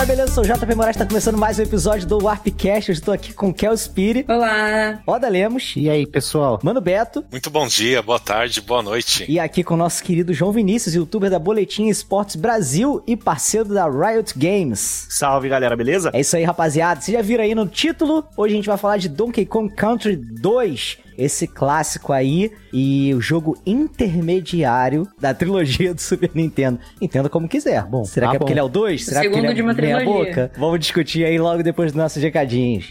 Qual é beleza? Eu sou o JP Moraes, tá começando mais um episódio do Warpcast. Eu estou aqui com Kel Spiri. Olá. Oda Lemos. E aí, pessoal? Mano Beto. Muito bom dia, boa tarde, boa noite. E aqui com o nosso querido João Vinícius, youtuber da Boletim Esportes Brasil e parceiro da Riot Games. Salve, galera, beleza? É isso aí, rapaziada. Vocês já viram aí no título? Hoje a gente vai falar de Donkey Kong Country 2 esse clássico aí e o jogo intermediário da trilogia do Super Nintendo. Entenda como quiser. Bom, será tá que é porque ele é o 2? Será que ele é de uma meia boca? Vamos discutir aí logo depois dos nossos recadinhos.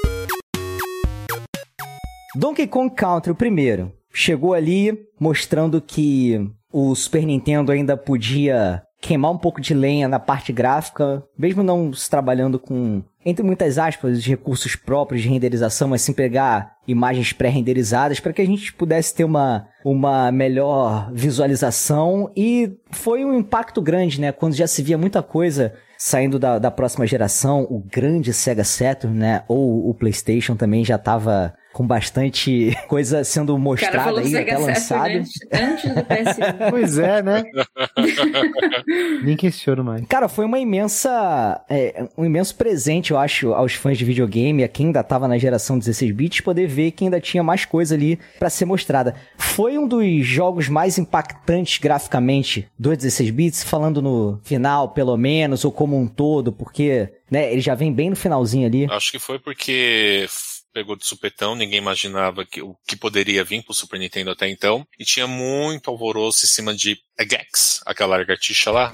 Donkey Kong Country, o primeiro, chegou ali mostrando que o Super Nintendo ainda podia queimar um pouco de lenha na parte gráfica, mesmo não se trabalhando com, entre muitas aspas, recursos próprios de renderização, mas sim pegar imagens pré-renderizadas para que a gente pudesse ter uma, uma melhor visualização e foi um impacto grande, né? Quando já se via muita coisa saindo da, da próxima geração, o grande Sega Saturn, né? Ou o PlayStation também já estava com bastante coisa sendo mostrada aí, até lançada. Antes, antes do PS1. Pois é, né? Nem questiono mais. Cara, foi uma imensa. É, um imenso presente, eu acho, aos fãs de videogame, a quem ainda tava na geração 16 bits, poder ver que ainda tinha mais coisa ali para ser mostrada. Foi um dos jogos mais impactantes graficamente dos 16 bits, falando no final, pelo menos, ou como um todo, porque, né, ele já vem bem no finalzinho ali. Acho que foi porque pegou de supetão, ninguém imaginava que, o que poderia vir pro Super Nintendo até então, e tinha muito alvoroço em cima de é, Gex, aquela lagartixa lá.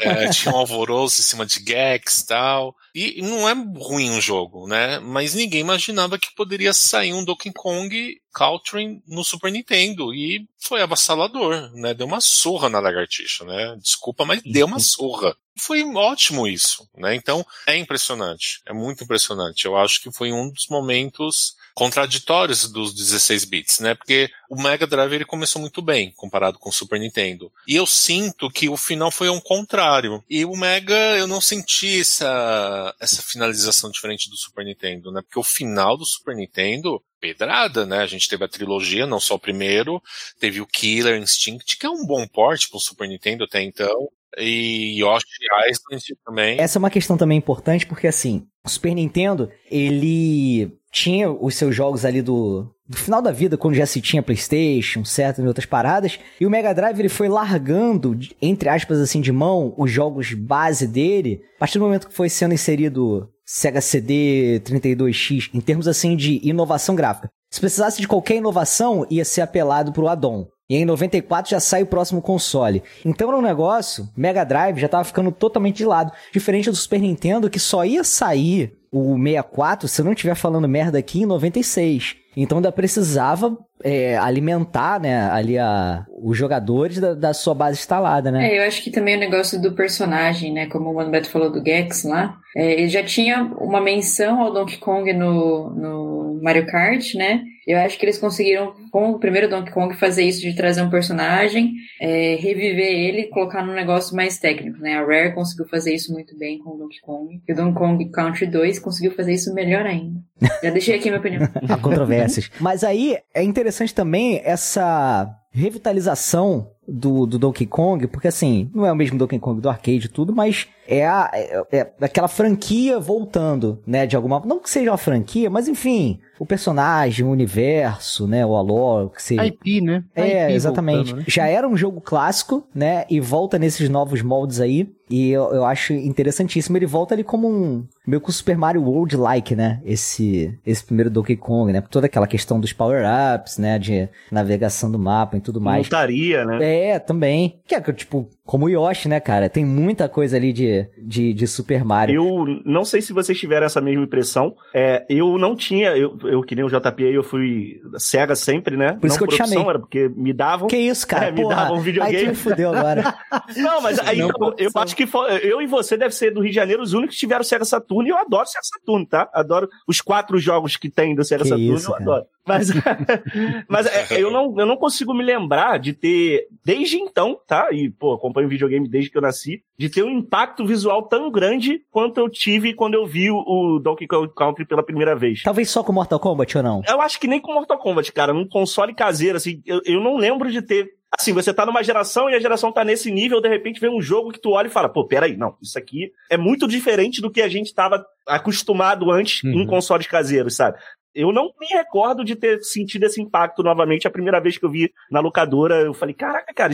é, tinha um alvoroço em cima de Gex e tal. E não é ruim o jogo, né? Mas ninguém imaginava que poderia sair um Donkey Kong Country no Super Nintendo. E foi avassalador, né? Deu uma surra na lagartixa, né? Desculpa, mas deu uma surra. Foi ótimo isso, né? Então é impressionante, é muito impressionante. Eu acho que foi um dos momentos contraditórios dos 16 bits, né? Porque o Mega Drive ele começou muito bem comparado com o Super Nintendo. E eu sinto que o final foi um contrário. E o Mega eu não senti essa essa finalização diferente do Super Nintendo, né? Porque o final do Super Nintendo pedrada, né? A gente teve a trilogia, não só o primeiro, teve o Killer Instinct, que é um bom porte pro Super Nintendo até então. E Yoshi Island também. Essa é uma questão também importante, porque assim, o Super Nintendo, ele tinha os seus jogos ali do, do final da vida, quando já se tinha PlayStation, certo, e outras paradas, e o Mega Drive ele foi largando, entre aspas assim, de mão, os jogos base dele, a partir do momento que foi sendo inserido Sega CD 32X, em termos assim de inovação gráfica. Se precisasse de qualquer inovação, ia ser apelado pro addon. E em 94 já sai o próximo console. Então era um negócio, Mega Drive já tava ficando totalmente de lado. Diferente do Super Nintendo, que só ia sair o 64, se eu não estiver falando merda aqui, em 96. Então ainda precisava é, alimentar, né, ali a, os jogadores da, da, sua base instalada, né? É, eu acho que também o negócio do personagem, né, como o Mano Beto falou do Gex lá, é, ele já tinha uma menção ao Donkey Kong no, no Mario Kart, né? Eu acho que eles conseguiram, com o primeiro Donkey Kong, fazer isso de trazer um personagem, é, reviver ele e colocar num negócio mais técnico, né? A Rare conseguiu fazer isso muito bem com o Donkey Kong. E o Donkey Kong Country 2 conseguiu fazer isso melhor ainda. Já deixei aqui minha opinião. Há controvérsias. Mas aí é interessante também essa revitalização do, do Donkey Kong, porque assim, não é o mesmo Donkey Kong do arcade e tudo, mas é, a, é, é, aquela franquia voltando, né, de alguma... Não que seja uma franquia, mas enfim, o personagem, o universo, né, o alor, que seja... IP, né? É, IP exatamente. Voltando, né? Já era um jogo clássico, né, e volta nesses novos moldes aí, e eu, eu acho interessantíssimo. Ele volta ali como um... meio que o Super Mario World-like, né, esse, esse primeiro Donkey Kong, né, toda aquela questão dos power-ups, né, de navegação do mapa e tudo mais. Montaria, né? É, também. Que é, tipo, como o Yoshi, né, cara? Tem muita coisa ali de de, de, de Super Mario. Eu não sei se vocês tiveram essa mesma impressão. É, eu não tinha, eu, eu que nem o JP, eu fui cega sempre, né? Por isso não que eu te opção, chamei. Era porque me davam. Que isso, cara? É, me Porra, davam um Aí tu videogame. me fudeu agora. Não, mas aí Não então, eu acho que fo- eu e você deve ser do Rio de Janeiro os únicos que tiveram Sega Saturno e eu adoro Sega Saturno, tá? Adoro os quatro jogos que tem do Sega Que Saturno, isso, eu cara. adoro. Mas, mas é, eu, não, eu não consigo me lembrar de ter, desde então, tá? E, pô, acompanho videogame desde que eu nasci, de ter um impacto visual tão grande quanto eu tive quando eu vi o, o Donkey Kong Country pela primeira vez. Talvez só com Mortal Kombat ou não? Eu acho que nem com Mortal Kombat, cara, num console caseiro, assim, eu, eu não lembro de ter. Assim, você tá numa geração e a geração tá nesse nível, de repente vem um jogo que tu olha e fala, pô, peraí, não, isso aqui é muito diferente do que a gente tava acostumado antes Uhum. em consoles caseiros, sabe? Eu não me recordo de ter sentido esse impacto novamente. A primeira vez que eu vi na locadora, eu falei, caraca, cara,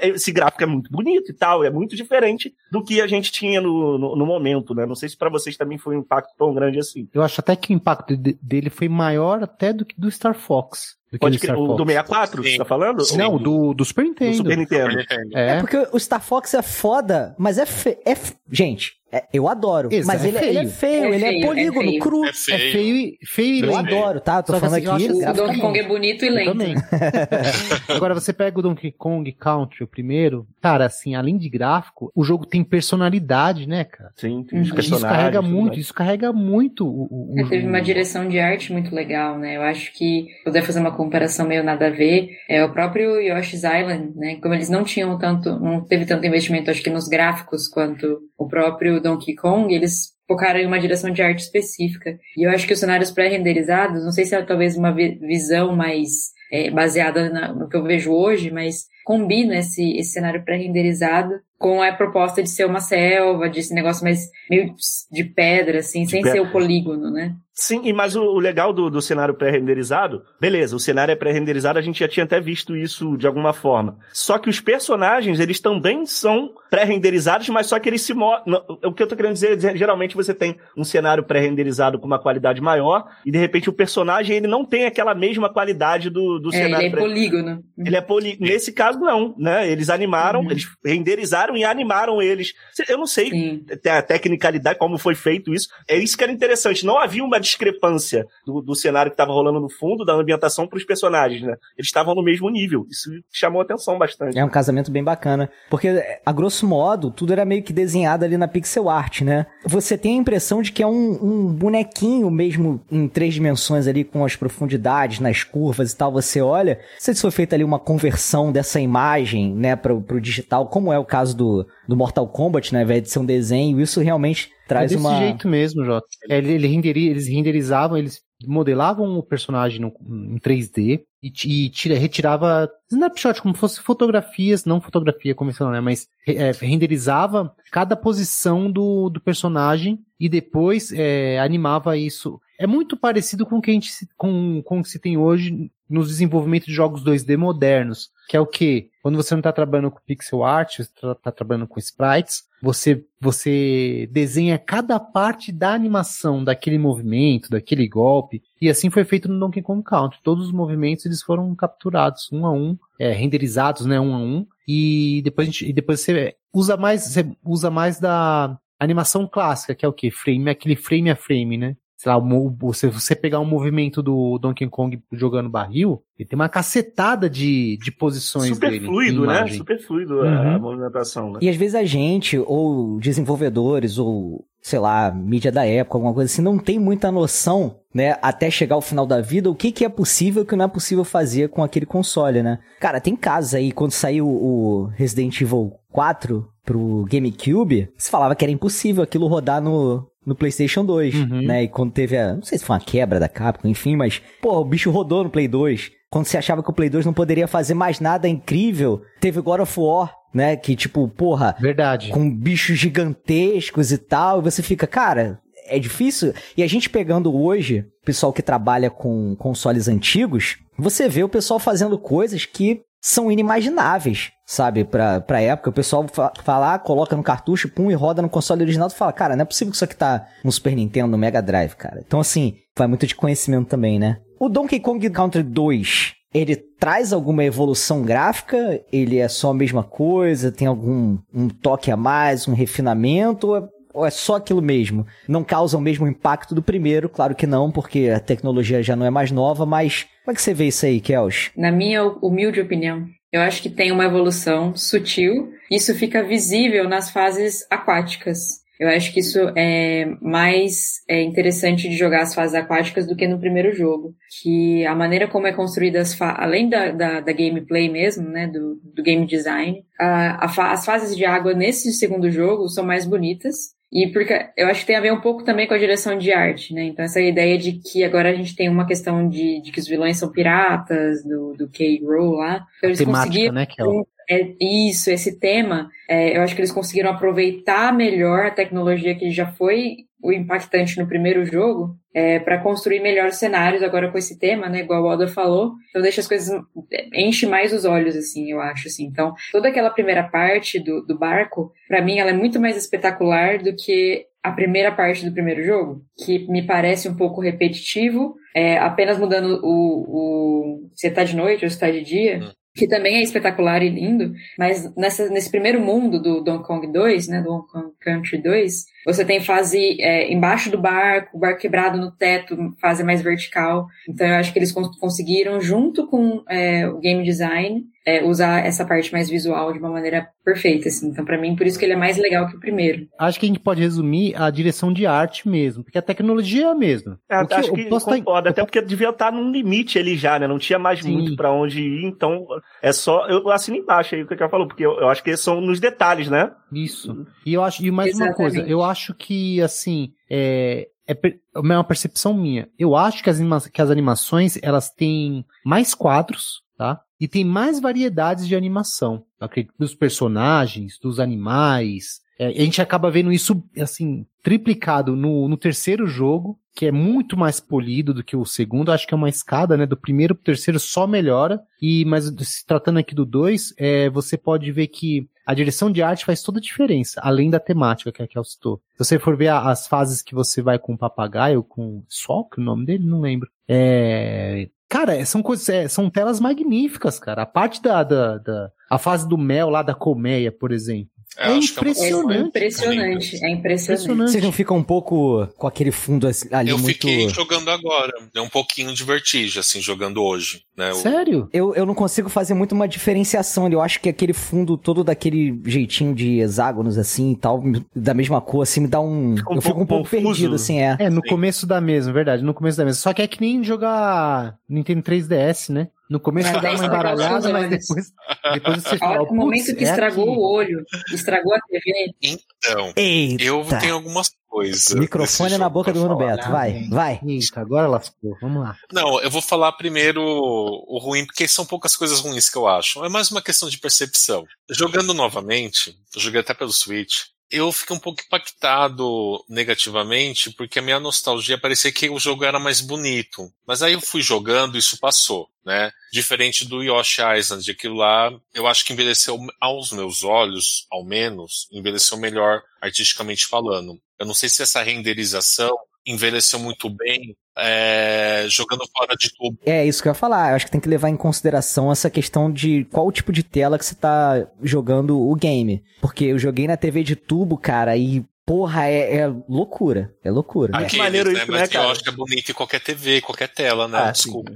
é- esse gráfico é muito bonito e tal, é muito diferente do que a gente tinha no, no, no momento, né? Não sei se pra vocês também foi um impacto tão grande assim. Eu acho até que o impacto de- dele foi maior até do que do Star Fox. Do que Pode do crer, o do 64, Sim. você tá falando? Sim. Não, do, do Super Do Nintendo. Nintendo. Super Nintendo. É É. porque o Star Fox é foda, mas é, fe... é fe- Gente, é- eu adoro. Exato, mas é ele, ele é feio. feio, É ele feio, é é polígono, feio. cru. É É feio. feio e, feio e Eu adoro, tá? Tô Só falando assim, aqui. O. Donkey Kong é bonito e Eu lento. também. Agora, você pega o Donkey Kong Country, o primeiro, cara, assim, além de gráfico, o jogo tem personalidade, né, cara? Sim, tem Uhum. os Isso carrega muito, isso carrega muito o, o, o É, teve uma direção de arte muito legal, né? Eu acho que poder fazer uma comparação meio nada a ver é o próprio Yoshi's Island, né? Como eles não tinham tanto, não teve tanto investimento, acho que nos gráficos quanto o próprio Donkey Kong, eles focaram em uma direção de arte específica. E eu acho que os cenários pré-renderizados, não sei se é talvez uma vi- visão mais é, baseada na- no que eu vejo hoje, mas combina esse, esse cenário pré-renderizado com a proposta de ser uma selva, de esse negócio mais meio de pedra, assim, sem pedra. ser o polígono, né? Sim, e mas o, o legal do, do cenário pré-renderizado, beleza, o cenário é pré-renderizado, a gente já tinha até visto isso de alguma forma. Só que os personagens, eles também são pré-renderizados, mas só que eles se mostram. O que eu tô querendo dizer, é, geralmente você tem um cenário pré-renderizado com uma qualidade maior, e de repente o personagem ele não tem aquela mesma qualidade do, do É, ele cenário é pré polígono. Ele é poli... Nesse caso, não, né? Eles animaram, Uhum. eles renderizaram e animaram eles. Eu não sei Sim. até a tecnicalidade, como foi feito isso. É isso que era interessante. Não havia uma discrepância do, do cenário que estava rolando no fundo, da ambientação para os personagens, né? Eles estavam no mesmo nível. Isso chamou atenção bastante. É um casamento bem bacana. Porque, a grosso modo, tudo era meio que desenhado ali na pixel art, né? Você tem a impressão de que é um, um bonequinho mesmo em três dimensões ali, com as profundidades, nas curvas e tal. Você olha. Se foi feita ali uma conversão dessa imagem, né, pro, pro digital, como é o caso do, do Mortal Kombat, né? De ser um desenho, isso realmente É traz desse uma. jeito mesmo, Jota. É, Ele, ele renderi- eles renderizavam, eles modelavam o personagem no- em 3D e, e tira, retirava snapshot, como fosse fotografias, não fotografia convencional, né? Mas é, renderizava cada posição do, do personagem e depois é, animava isso. É muito parecido com o que a gente se- com, com o que se tem hoje nos desenvolvimentos de jogos 2D modernos, que é o que? Quando você não está trabalhando com pixel art, você está trabalhando com sprites, você, você desenha cada parte da animação, daquele movimento, daquele golpe, e assim foi feito no Donkey Kong Country. Todos os movimentos eles foram capturados um a um, é, renderizados, né, um a um, e depois, gente, e depois você usa mais, você usa mais da animação clássica, que é o que? Frame, aquele frame a frame, né? Sei lá, mo- você, pegar um movimento do Donkey Kong jogando barril, ele tem uma cacetada de, de posições Super dele. fluido, né? Super fluido a, a Uhum. movimentação, né? E às vezes a gente, ou desenvolvedores, ou sei lá, mídia da época, alguma coisa assim, não tem muita noção, né, até chegar ao final da vida, o que, que é possível e o que não é possível fazer com aquele console, né? Cara, tem casos aí, quando saiu o Resident Evil 4 pro GameCube, se falava que era impossível aquilo rodar no, no PlayStation 2, Uhum. né? E quando teve a. Não sei se foi uma quebra da Capcom, enfim, mas. Pô, o bicho rodou no Play 2. Quando você achava que o Play 2 não poderia fazer mais nada incrível, teve God of War, né? Que tipo, porra, Verdade. com bichos gigantescos e tal, e você fica, cara, é difícil. E a gente pegando hoje, pessoal que trabalha com consoles antigos, você vê o pessoal fazendo coisas que são inimagináveis, sabe? Pra, pra época, o pessoal fa fala, ah, coloca no cartucho, pum, e roda no console original, tu fala, cara, não é possível que isso aqui tá no Super Nintendo, no Mega Drive, cara. Então, assim, vai muito de conhecimento também, né? O Donkey Kong Country 2, ele traz alguma evolução gráfica? Ele é só a mesma coisa? Tem algum um toque a mais, um refinamento? Ou é, ou é só aquilo mesmo? Não causa o mesmo impacto do primeiro? Claro que não, porque a tecnologia já não é mais nova, mas como é que você vê isso aí, Kels? Na minha humilde opinião, eu acho que tem uma evolução sutil. Isso fica visível nas fases aquáticas. Eu acho que isso é mais é, interessante de jogar as fases aquáticas do que no primeiro jogo. Que a maneira como é construída as além da, da, da, gameplay mesmo, né, do, do game design, a, a as fases de água nesse segundo jogo são mais bonitas. E porque eu acho que tem a ver um pouco também com a direção de arte, né? Então essa ideia de que agora a gente tem uma questão de, de que os vilões são piratas, do, do K-Roll lá. Então eles Temática, conseguiram, né, é é isso, esse tema, é, eu acho que eles conseguiram aproveitar melhor a tecnologia que já foi o impactante no primeiro jogo é, para construir melhores cenários agora com esse tema, né? Igual o Alda falou. Então deixa as coisas enche mais os olhos, assim, eu acho, assim. Então toda aquela primeira parte do, do barco, para mim, ela é muito mais espetacular do que a primeira parte do primeiro jogo, que me parece um pouco repetitivo, é, apenas mudando o, o se tá de noite ou se tá de dia. Que também é espetacular e lindo, mas nessa, nesse primeiro mundo do Donkey Kong 2, né, do Donkey Kong Country 2, você tem fase é, embaixo do barco, barco quebrado no teto, fase mais vertical. Então eu acho que eles conseguiram, junto com é, o game design, é, usar essa parte mais visual de uma maneira perfeita, assim. Então, para mim, por isso que ele é mais legal que o primeiro. Acho que a gente pode resumir a direção de arte mesmo, porque a tecnologia é a mesma. É, que, acho que concordo, tá... até porque devia estar num limite ali já, né? Não tinha mais Sim. muito para onde ir, então é só... Eu assino embaixo aí o que eu falou, porque eu, eu acho que são nos detalhes, né? Isso. E eu acho, e mais Exatamente. uma coisa, eu acho que, assim, é, é, é uma percepção minha. Eu acho que as, anima que as animações, elas têm mais quadros, tá? E tem mais variedades de animação. Dos personagens, dos animais. É, a gente acaba vendo isso, assim, triplicado no, no terceiro jogo, que é muito mais polido do que o segundo. Acho que é uma escada, né? Do primeiro pro terceiro só melhora. E, mas se tratando aqui do dois, é, você pode ver que a direção de arte faz toda a diferença, além da temática que a Kel citou. Se você for ver as fases que você vai com o papagaio, com Swalk, o nome dele, não lembro. É, Cara, são coisas, é, são telas magníficas, cara. A parte da, da, da, a fase do mel lá da colmeia, por exemplo. É, é impressionante. É impressionante, é impressionante. Vocês não ficam um pouco com aquele fundo ali eu muito... Eu fiquei jogando agora. Deu um pouquinho de vertigem, assim, jogando hoje. Né? Sério? Eu, eu não consigo fazer muito uma diferenciação ali. Eu acho que aquele fundo todo daquele jeitinho de hexágonos, assim, e tal, da mesma cor, assim, me dá um... um eu fico um pouco confuso. perdido, assim, é. É, no Sim. começo da mesma, verdade, no começo da mesma. Só que é que nem jogar Nintendo 3DS, né? No começo dá uma embaralhada, mas depois, depois você fala. O momento que é estragou aqui. o olho, estragou a TV. Então, Eita. eu tenho algumas coisas. Microfone na boca do Bruno Beto, vai, vai. Eita, agora lascou, vamos lá. Não, eu vou falar primeiro o ruim, porque são poucas coisas ruins que eu acho. É mais uma questão de percepção. Jogando novamente, eu joguei até pelo Switch, eu fiquei um pouco impactado negativamente, porque a minha nostalgia parecia que o jogo era mais bonito. Mas aí eu fui jogando e isso passou, né? Diferente do Yoshi Island, aquilo lá, eu acho que envelheceu aos meus olhos, ao menos, envelheceu melhor artisticamente falando. Eu não sei se essa renderização envelheceu muito bem é, jogando fora de tubo. É isso que eu ia falar. Eu acho que tem que levar em consideração essa questão de qual tipo de tela que você tá jogando o game. Porque eu joguei na TV de tubo, cara, e Porra, é, é, loucura. É loucura. Aqueles, é. maneiro né? isso, Mas né, cara? eu acho que é bonito em qualquer TV, qualquer tela, né? Ah, Desculpa.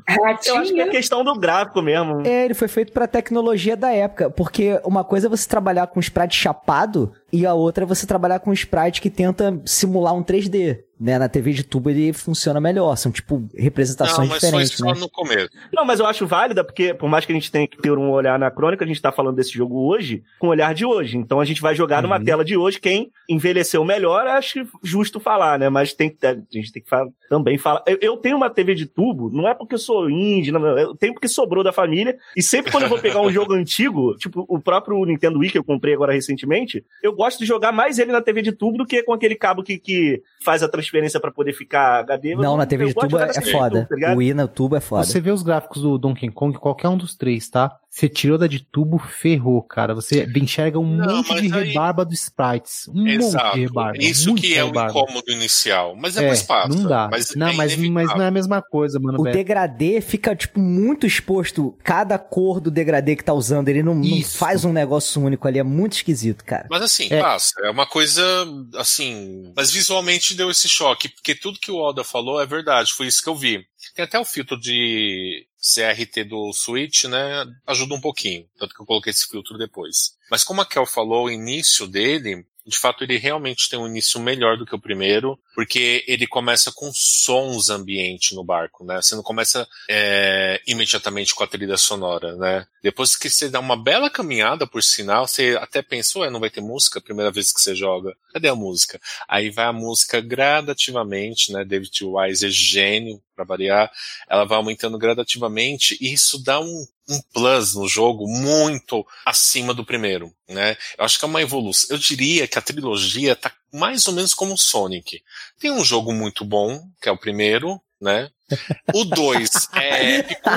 Eu acho que é questão do gráfico mesmo. É, ele foi feito pra tecnologia da época. Porque uma coisa é você trabalhar com sprite chapado e a outra é você trabalhar com sprite que tenta simular um 3D né, na TV de tubo ele funciona melhor. São, tipo, representações não, mas diferentes, só né? no começo. Não, mas eu acho válida, porque por mais que a gente tenha que ter um olhar na crônica, a gente tá falando desse jogo hoje, com o olhar de hoje. Então a gente vai jogar uhum. numa tela de hoje. Quem envelheceu melhor, acho justo falar, né? Mas tem, a gente tem que falar, também falar. Eu, eu, tenho uma TV de tubo, não é porque eu sou indie, não, eu tenho porque sobrou da família. E sempre quando eu vou pegar um jogo antigo, tipo o próprio Nintendo Wii que eu comprei agora recentemente, eu gosto de jogar mais ele na TV de tubo do que com aquele cabo que, que faz a transferência para poder ficar HD. Não, na TV de tubo é, foda. Tá o Wii na tubo é foda. Você vê os gráficos do Donkey Kong, qualquer um dos três, tá? Você tirou da de tubo, ferrou, cara. Você enxerga um Não, monte de aí- rebarba do sprites. Um Exato. monte de rebarba. Isso que é o incômodo inicial. Mas depois É, passa. não dá. Mas não, é mas, mas não é a mesma coisa, mano. O Beto. degradê fica, tipo, muito exposto. Cada cor do degradê que tá usando, ele não, não faz um negócio único ali. É muito esquisito, cara. Mas assim, É. passa. É uma coisa, assim. Mas visualmente deu esse choque, porque tudo que o Oda falou é verdade, foi isso que eu vi. Tem até o filtro de CRT do Switch, né? Ajuda um pouquinho. Tanto que eu coloquei esse filtro depois. Mas como a Kel falou, o início dele. De fato, ele realmente tem um início melhor do que o primeiro, porque ele começa com sons ambiente no barco, né? Você não começa é, imediatamente com a trilha sonora, né? Depois que você dá uma bela caminhada, por sinal, você até pensa, ué, não vai ter música primeira vez que você joga. Cadê a música? Aí vai a música gradativamente, né? David Wise é gênio, para variar. Ela vai aumentando gradativamente e isso dá um, um plus no jogo muito acima do primeiro, né? Eu acho que é uma evolução. Eu diria que a trilogia tá mais ou menos como o Sonic. Tem um jogo muito bom, que é o primeiro, né? O 2 é épico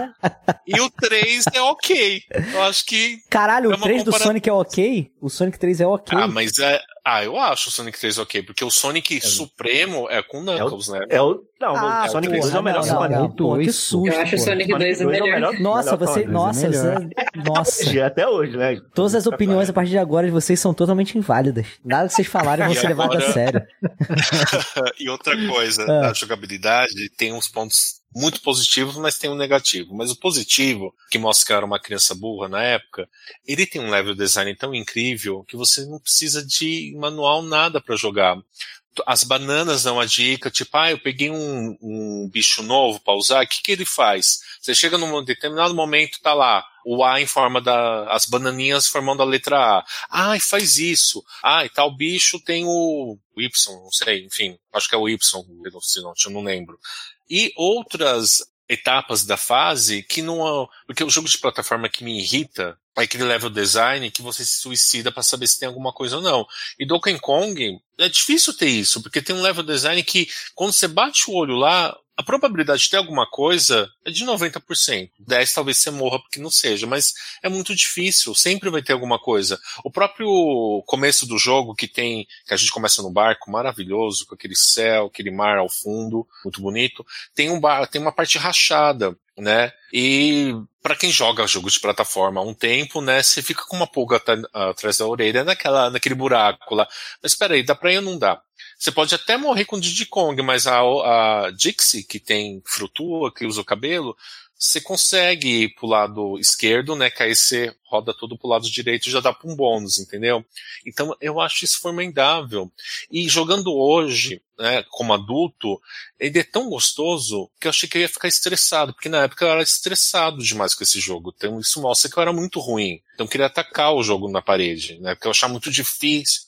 e o 3 é ok. Eu acho que. Caralho, É o uma 3 do Sonic é ok? O Sonic 3 é ok. Ah, mas é. Ah, eu acho o Sonic 3 ok, porque o Sonic Supremo é com Knuckles, né? É o. Não, Ah, o Sonic porra, 2 é o melhor não, Sonic. não, pô, que susto. Eu acho o. Sonic 2 o é o melhor. Nossa, melhor você. Nossa, você- nossa. Hoje, Até hoje, né? Todas as opiniões a partir de agora de vocês são totalmente inválidas. Nada que vocês falarem vão ser levados a sério. e outra coisa Ah. da jogabilidade tem uns pontos muito positivos, mas tem um negativo. Mas o positivo, que mostra que era uma criança burra na época, ele tem um level design tão incrível que você não precisa de manual nada para jogar. As bananas dão a dica, tipo, ah, eu peguei um, um bicho novo para usar, o que, que ele faz? Você chega num determinado momento, tá lá, o A em forma da. as bananinhas formando a letra A. Ah, e faz isso. Ah, e tal bicho tem o Y, não sei, enfim, acho que é o Y, Velocinote, eu não lembro. E outras etapas da fase que não. Porque o jogo de plataforma que me irrita é aquele level design que você se suicida para saber se tem alguma coisa ou não. E Donkey Kong é difícil ter isso, porque tem um level design que quando você bate o olho lá, a probabilidade de ter alguma coisa é de 90%. 10 talvez você morra porque não seja, mas é muito difícil, sempre vai ter alguma coisa. O próprio começo do jogo que tem, que a gente começa no barco maravilhoso, com aquele céu, aquele mar ao fundo, muito bonito, tem um bar, tem uma parte rachada, né? E para quem joga jogo de plataforma há um tempo, né, você fica com uma pulga atrás da orelha naquela, naquele buraco lá. Mas espera aí, dá pra ir ou não dá? Você pode até morrer com Diddy Kong, mas a, a Dixie, que tem frutua, que usa o cabelo, você consegue ir pro lado esquerdo, né? Que aí você roda todo pro lado direito e já dá pra um bônus, entendeu? Então eu acho isso formidável. E jogando hoje, né, como adulto, ele é tão gostoso que eu achei que eu ia ficar estressado, porque na época eu era estressado demais com esse jogo. Então isso mostra que eu era muito ruim. Então eu queria atacar o jogo na parede, né? Porque eu achava muito difícil.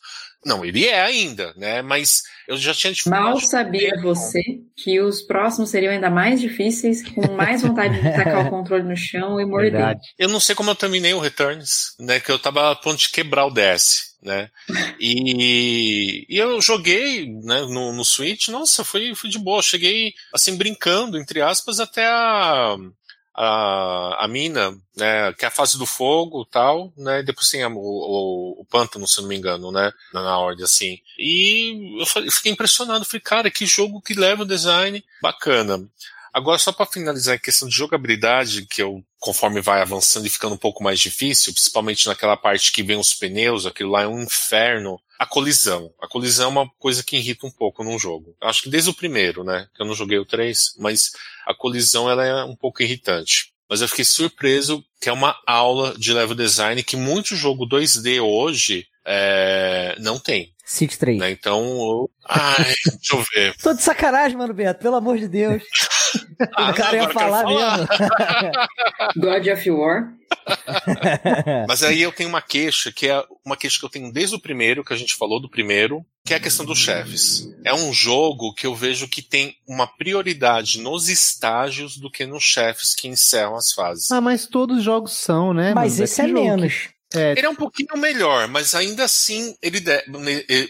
Não, ele é ainda, né? Mas eu já tinha dificuldade. Mal sabia você que os próximos seriam ainda mais difíceis, com mais vontade de tacar o controle no chão e morder. Verdade. Eu não sei como eu terminei o Returns, né? Que eu tava a ponto de quebrar o DS, né? E, e eu joguei, né, no, no Switch, nossa, foi, foi de boa. Cheguei, assim, brincando, entre aspas, até a, a, a mina, né, que é a fase do fogo tal, né, depois tem a- o, o, o pântano, se não me engano, né, na, na ordem, assim. E eu fa- eu fiquei impressionado, falei, cara, que jogo que leva o design bacana. Agora, só para finalizar a questão de jogabilidade, que eu, conforme vai avançando e ficando um pouco mais difícil, principalmente naquela parte que vem os pneus, aquilo lá é um inferno. A colisão. A colisão é uma coisa que irrita um pouco num jogo. Acho que desde o primeiro, né? Que eu não joguei o 3, mas a colisão ela é um pouco irritante. Mas eu fiquei surpreso que é uma aula de level design que muito jogo 2D hoje é, não tem. City 3. Né? Então, eu... ai, deixa eu ver. Tô de sacanagem, mano, Beto, pelo amor de Deus. Ah, o cara não, ia falar, quero mesmo. God of War. Mas aí eu tenho uma queixa, que é uma queixa que eu tenho desde o primeiro, que a gente falou do primeiro, que é a questão dos chefes. É um jogo que eu vejo que tem uma prioridade nos estágios do que nos chefes que encerram as fases. Ah, mas todos os jogos são, né? Mas mano? esse é que- menos. É, Ele é um pouquinho melhor, mas ainda assim, ele deve,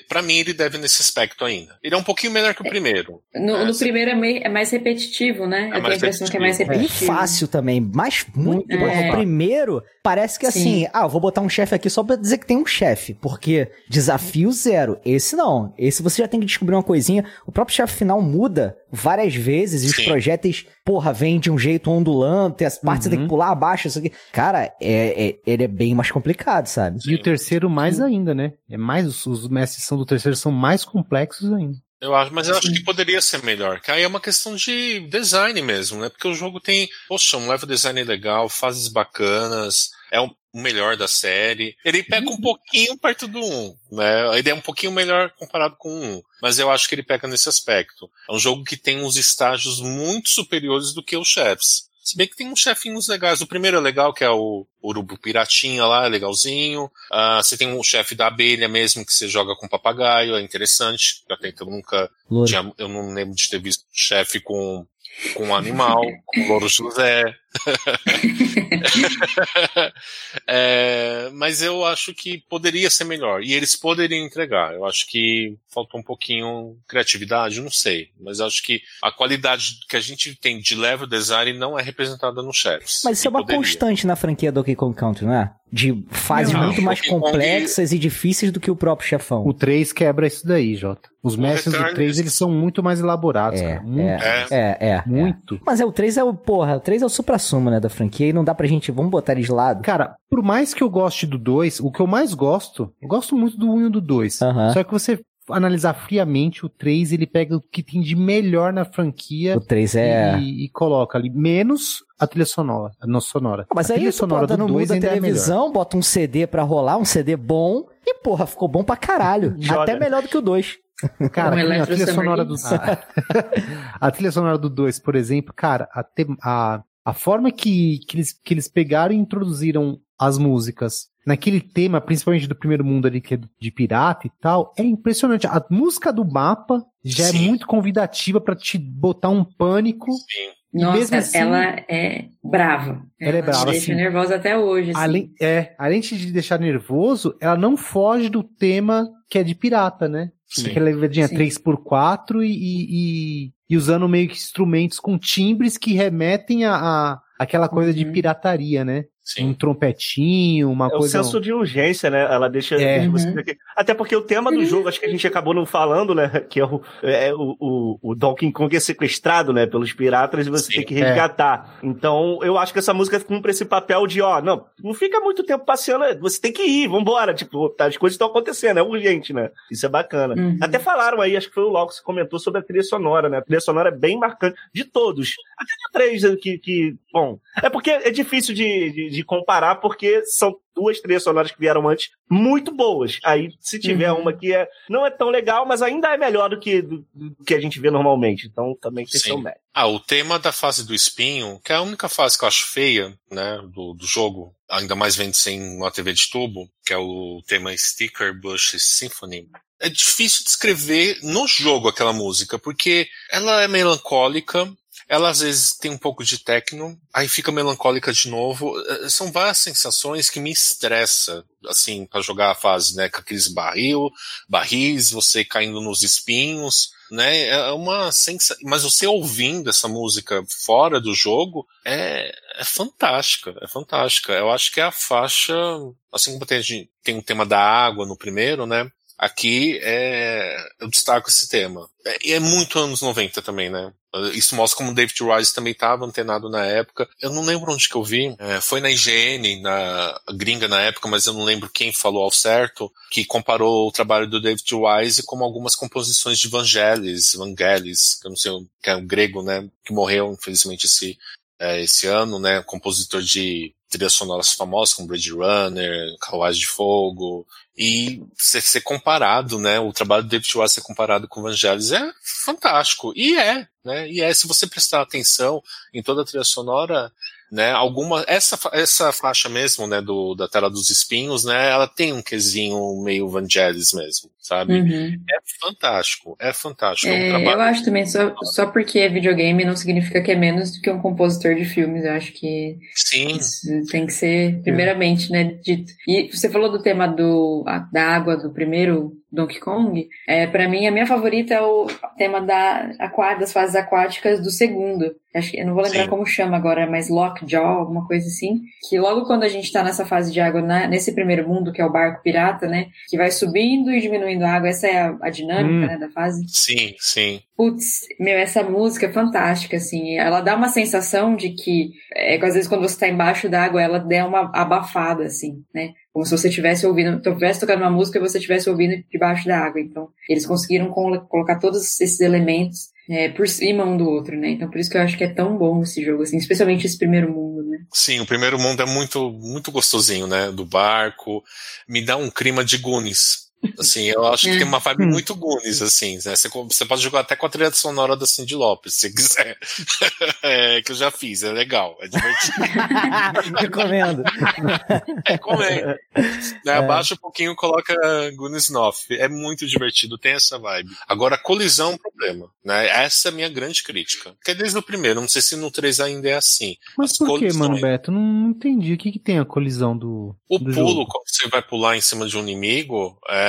para mim, ele deve nesse aspecto ainda. Ele é um pouquinho melhor que o primeiro. No, É, no sim. primeiro é, meio, é mais repetitivo, né? Eu tenho a impressão que é mais Bem repetitivo. fácil também, mas muito. É. bom. O primeiro parece que assim, ah, eu vou botar um chefe aqui só pra dizer que tem um chefe, porque desafio zero. Esse não. Esse você já tem que descobrir uma coisinha. O próprio chefe final muda várias vezes e os Sim. projéteis, porra, vêm de um jeito ondulante, as partes você tem que Uhum. pular abaixo, isso aqui. Cara, é, é- ele é bem mais complicado, sabe? E o terceiro mais ainda, né? É mais os, os mestres são do terceiro são mais complexos ainda. Eu acho, mas eu acho Sim. que poderia ser melhor. Que aí é uma questão de design mesmo, né? Porque o jogo tem, poxa, um level design legal, fases bacanas, é o melhor da série. Ele pega um pouquinho perto do 1, né? Ele é um pouquinho melhor comparado com o 1, mas eu acho que ele pega nesse aspecto. É um jogo que tem uns estágios muito superiores do que os chefes. Se bem que tem uns chefinhos legais. O primeiro é legal, que é o Urubu Piratinha lá, é legalzinho. Ah, você tem um chefe da abelha mesmo, que você joga com papagaio, é interessante. Eu até então nunca tinha- eu não lembro de ter visto chefe com, com um animal, com Louro José. É, mas eu acho que poderia ser melhor. E eles poderiam entregar. Eu acho que faltou um pouquinho criatividade, não sei. Mas eu acho que a qualidade que a gente tem de level design não é representada nos chefes. Mas isso é uma poderia. constante na franquia Donkey Kong Country, não é? De fases Não, muito mais Donkey Kong- complexas e difíceis do que o próprio chefão. O 3 quebra isso daí, Jota. Os mestres do Return 3 eles- são muito mais elaborados, É, cara. Muito. é, É. é, é. Muito. Mas é, o 3 é o, porra, o 3 é o supra-sumo, né, da franquia, e não dá pra gente, vamos botar ele de lado. Cara, por mais que eu goste do 2, o que eu mais gosto, eu gosto muito do 1 e do 2. Aham. Só que você analisar friamente o 3, ele pega o que tem de melhor na franquia O 3 é... e, e coloca ali, menos a trilha sonora, a nossa sonora. Mas a aí trilha sonora bota do no 2 mundo da ainda é televisão, bota um CD pra rolar, um CD bom, e porra, ficou bom pra caralho. Joga. Até melhor do que o 2. Cara, Um a trilha sonora do a, a trilha sonora do 2, por exemplo, cara, a, te- a, a forma que, que, eles, que eles pegaram e introduziram as músicas naquele tema, principalmente do primeiro mundo ali, que é de pirata e tal, é impressionante. A música do mapa já é Sim. muito convidativa pra te botar um pânico. Sim. E Nossa, mesmo assim- ela é brava. Ela é brava, Me deixa assim. nervosa até hoje. assim. Além, é, além de deixar nervoso, ela não foge do tema que é de pirata, né? Sim. Aquela levadinha Sim. 3x4 e, e, e, usando meio que instrumentos com timbres que remetem a, a aquela coisa de Uhum. pirataria, né? Um Sim. trompetinho, uma É o coisa. senso de urgência, né? Ela deixa. É. você- Uhum. Até porque o tema do jogo, acho que a gente acabou não falando, né? Que é o, é o, o, o Donkey Kong é sequestrado, né? Pelos piratas e você Sim. tem que resgatar. Então, eu acho que essa música cumpre esse papel de, ó, não, não fica muito tempo passeando, você tem que ir, vambora. Tipo, as coisas estão acontecendo, é urgente, né? Isso é bacana. Uhum. Até falaram aí, acho que foi o Loco que comentou sobre a trilha sonora, né? A trilha sonora é bem marcante de todos. Até do três que, que bom, é porque é difícil de, de, de comparar, porque são duas trilhas sonoras que vieram antes muito boas. Aí, se tiver Uhum. uma que é, não é tão legal, mas ainda é melhor do que, do, do que a gente vê normalmente. Então, também tem Sim. seu mérito. Ah, o tema da fase do espinho, que é a única fase que eu acho feia, né, do, do jogo, ainda mais vendo sem uma TV de tubo, que é o tema Sticker Bush Symphony. É difícil descrever no jogo aquela música, porque ela é melancólica, ela às vezes tem um pouco de techno, aí fica melancólica de novo. Eh, São várias sensações que me estressa, assim, para jogar a fase, né, com aqueles barril, barris, você caindo nos espinhos, né? É uma sensação. Mas você ouvindo essa música fora do jogo é, é fantástica, é fantástica. Eu acho que é a faixa, assim como tem, tem um tema da água no primeiro, né? Aqui é, eu destaco esse tema. É- E é, muito anos 90 também, né? Isso mostra como David Rice também estava antenado na época. Eu não lembro onde que eu vi. É, foi na IGN, na gringa na época, mas eu não lembro quem falou ao certo, que comparou o trabalho do David Wise com algumas composições de Vangelis, Vangelis, que eu não sei, que é um grego, né? Que morreu, infelizmente, esse, é, esse ano, né? Compositor de trilhas sonoras famosas como Blade Runner, Carruagem de Fogo, e ser, ser comparado, né? O trabalho do David Wise ser comparado com Vangelis é fantástico. E é, né? E é, se você prestar atenção em toda a trilha sonora, né? Alguma essa essa faixa mesmo, né, do da tela dos espinhos, né? Ela tem um quesinho meio Vangelis mesmo, sabe? Uhum. É fantástico, é fantástico. É um É, trabalho- eu acho também, só, só porque é videogame não significa que é menos do que um compositor de filmes. Eu acho que Sim, tem que ser, primeiramente, né, dito. E você falou do tema do, da água do primeiro Donkey Kong. É, para mim, a minha favorita é o tema da, aqua- das fases aquáticas do segundo. Acho que, eu não vou lembrar Sim. como chama agora, mas Lockjaw, alguma coisa assim. Que logo quando a gente tá nessa fase de água, na- nesse primeiro mundo, que é o barco pirata, né? Que vai subindo e diminuindo a água. Essa é a, a dinâmica, Hum. né, da fase. sim, sim. Putz, meu, essa música é fantástica, assim. Ela dá uma sensação de que, é, às vezes quando você tá embaixo d'água, ela dá uma abafada, assim, né? Como se você estivesse ouvindo, estivesse tocando uma música e você estivesse ouvindo debaixo da água. Então, eles conseguiram colo- colocar todos esses elementos é, por cima um do outro, né? Então, por isso que eu acho que é tão bom esse jogo, assim, especialmente esse primeiro mundo, né? Sim, o primeiro mundo é muito, muito gostosinho, né? Do barco. Me dá um clima de Goonies. Assim, eu acho que É. tem uma vibe Hum. muito Goonies, assim, né? Você, você pode jogar até com a trilha sonora da Cindy Lopes, se quiser. É, que eu já fiz, é legal, é divertido. Recomendo. É, comendo. Né, Abaixa um pouquinho, coloca Goonies Noff. É muito divertido, tem essa vibe. Agora, colisão é um problema, né? Essa é a minha grande crítica. Porque desde o primeiro, não sei se no 3 ainda é assim. Mas As por que, mano, Beto? Não entendi. O que, que tem a colisão do. O do pulo, jogo? quando você vai pular em cima de um inimigo, é,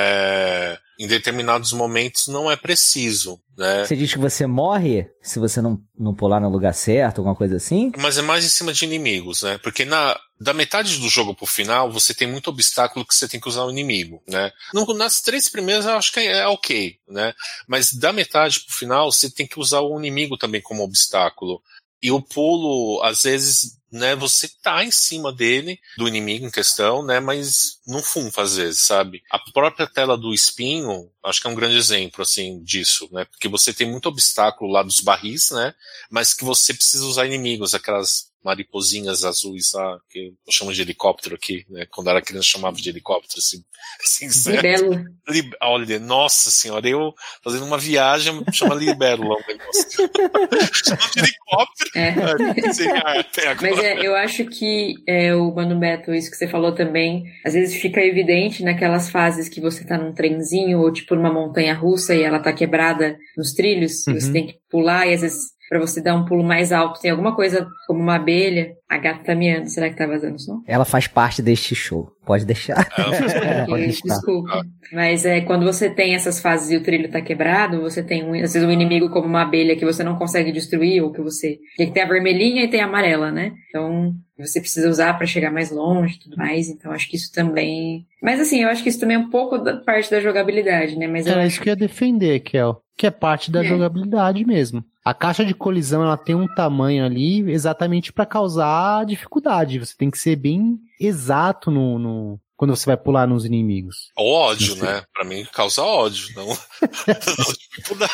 em determinados momentos não é preciso, né? Você diz que você morre se você não, não pular no lugar certo, alguma coisa assim? Mas é mais em cima de inimigos, né? Porque na, da metade do jogo pro final, você tem muito obstáculo que você tem que usar o inimigo, né? No- nas três primeiras eu acho que é, é ok, né? Mas da metade pro final, você tem que usar o inimigo também como obstáculo. E o pulo, às vezes, né, você tá em cima dele, do inimigo em questão, né, mas não funfa às vezes, sabe? A própria tela do espinho, acho que é um grande exemplo, assim, disso, né? Porque você tem muito obstáculo lá dos barris, né? Mas que você precisa usar inimigos, aquelas mariposinhas azuis lá, que eu chamo de helicóptero aqui, né? Quando era criança eu chamava de helicóptero, assim, sincero. Libelo. Lib- Olha, nossa senhora, eu fazendo uma viagem, chama libélula o negócio. chama de helicóptero. É. É, sim, ah, até agora. Mas é, eu acho que é, o Mano Beto, isso que você falou também, às vezes fica evidente naquelas fases que você tá num trenzinho ou tipo numa montanha russa e ela tá quebrada nos trilhos, e você Uhum. tem que pular e às vezes pra você dar um pulo mais alto tem alguma coisa como uma abelha, a gata tá miando, será que tá vazando som? Ela faz parte deste show. Pode deixar. É, pode deixar. Desculpa. Mas é quando você tem essas fases e o trilho tá quebrado, você tem um, às vezes um inimigo como uma abelha que você não consegue destruir, ou que você. Que tem a vermelhinha e tem a amarela, né? Então você precisa usar pra chegar mais longe e tudo mais. Então acho que isso também. Mas assim, eu acho que isso também é um pouco da parte da jogabilidade, né? Mas acho isso que eu ia defender, Kel. Que é parte da É. jogabilidade mesmo. A caixa de colisão ela tem um tamanho ali exatamente pra causar dificuldade. Você tem que ser bem exato no, no- quando você vai pular nos inimigos. O ódio, Sim. né? Pra mim causa ódio, não, não dificuldade.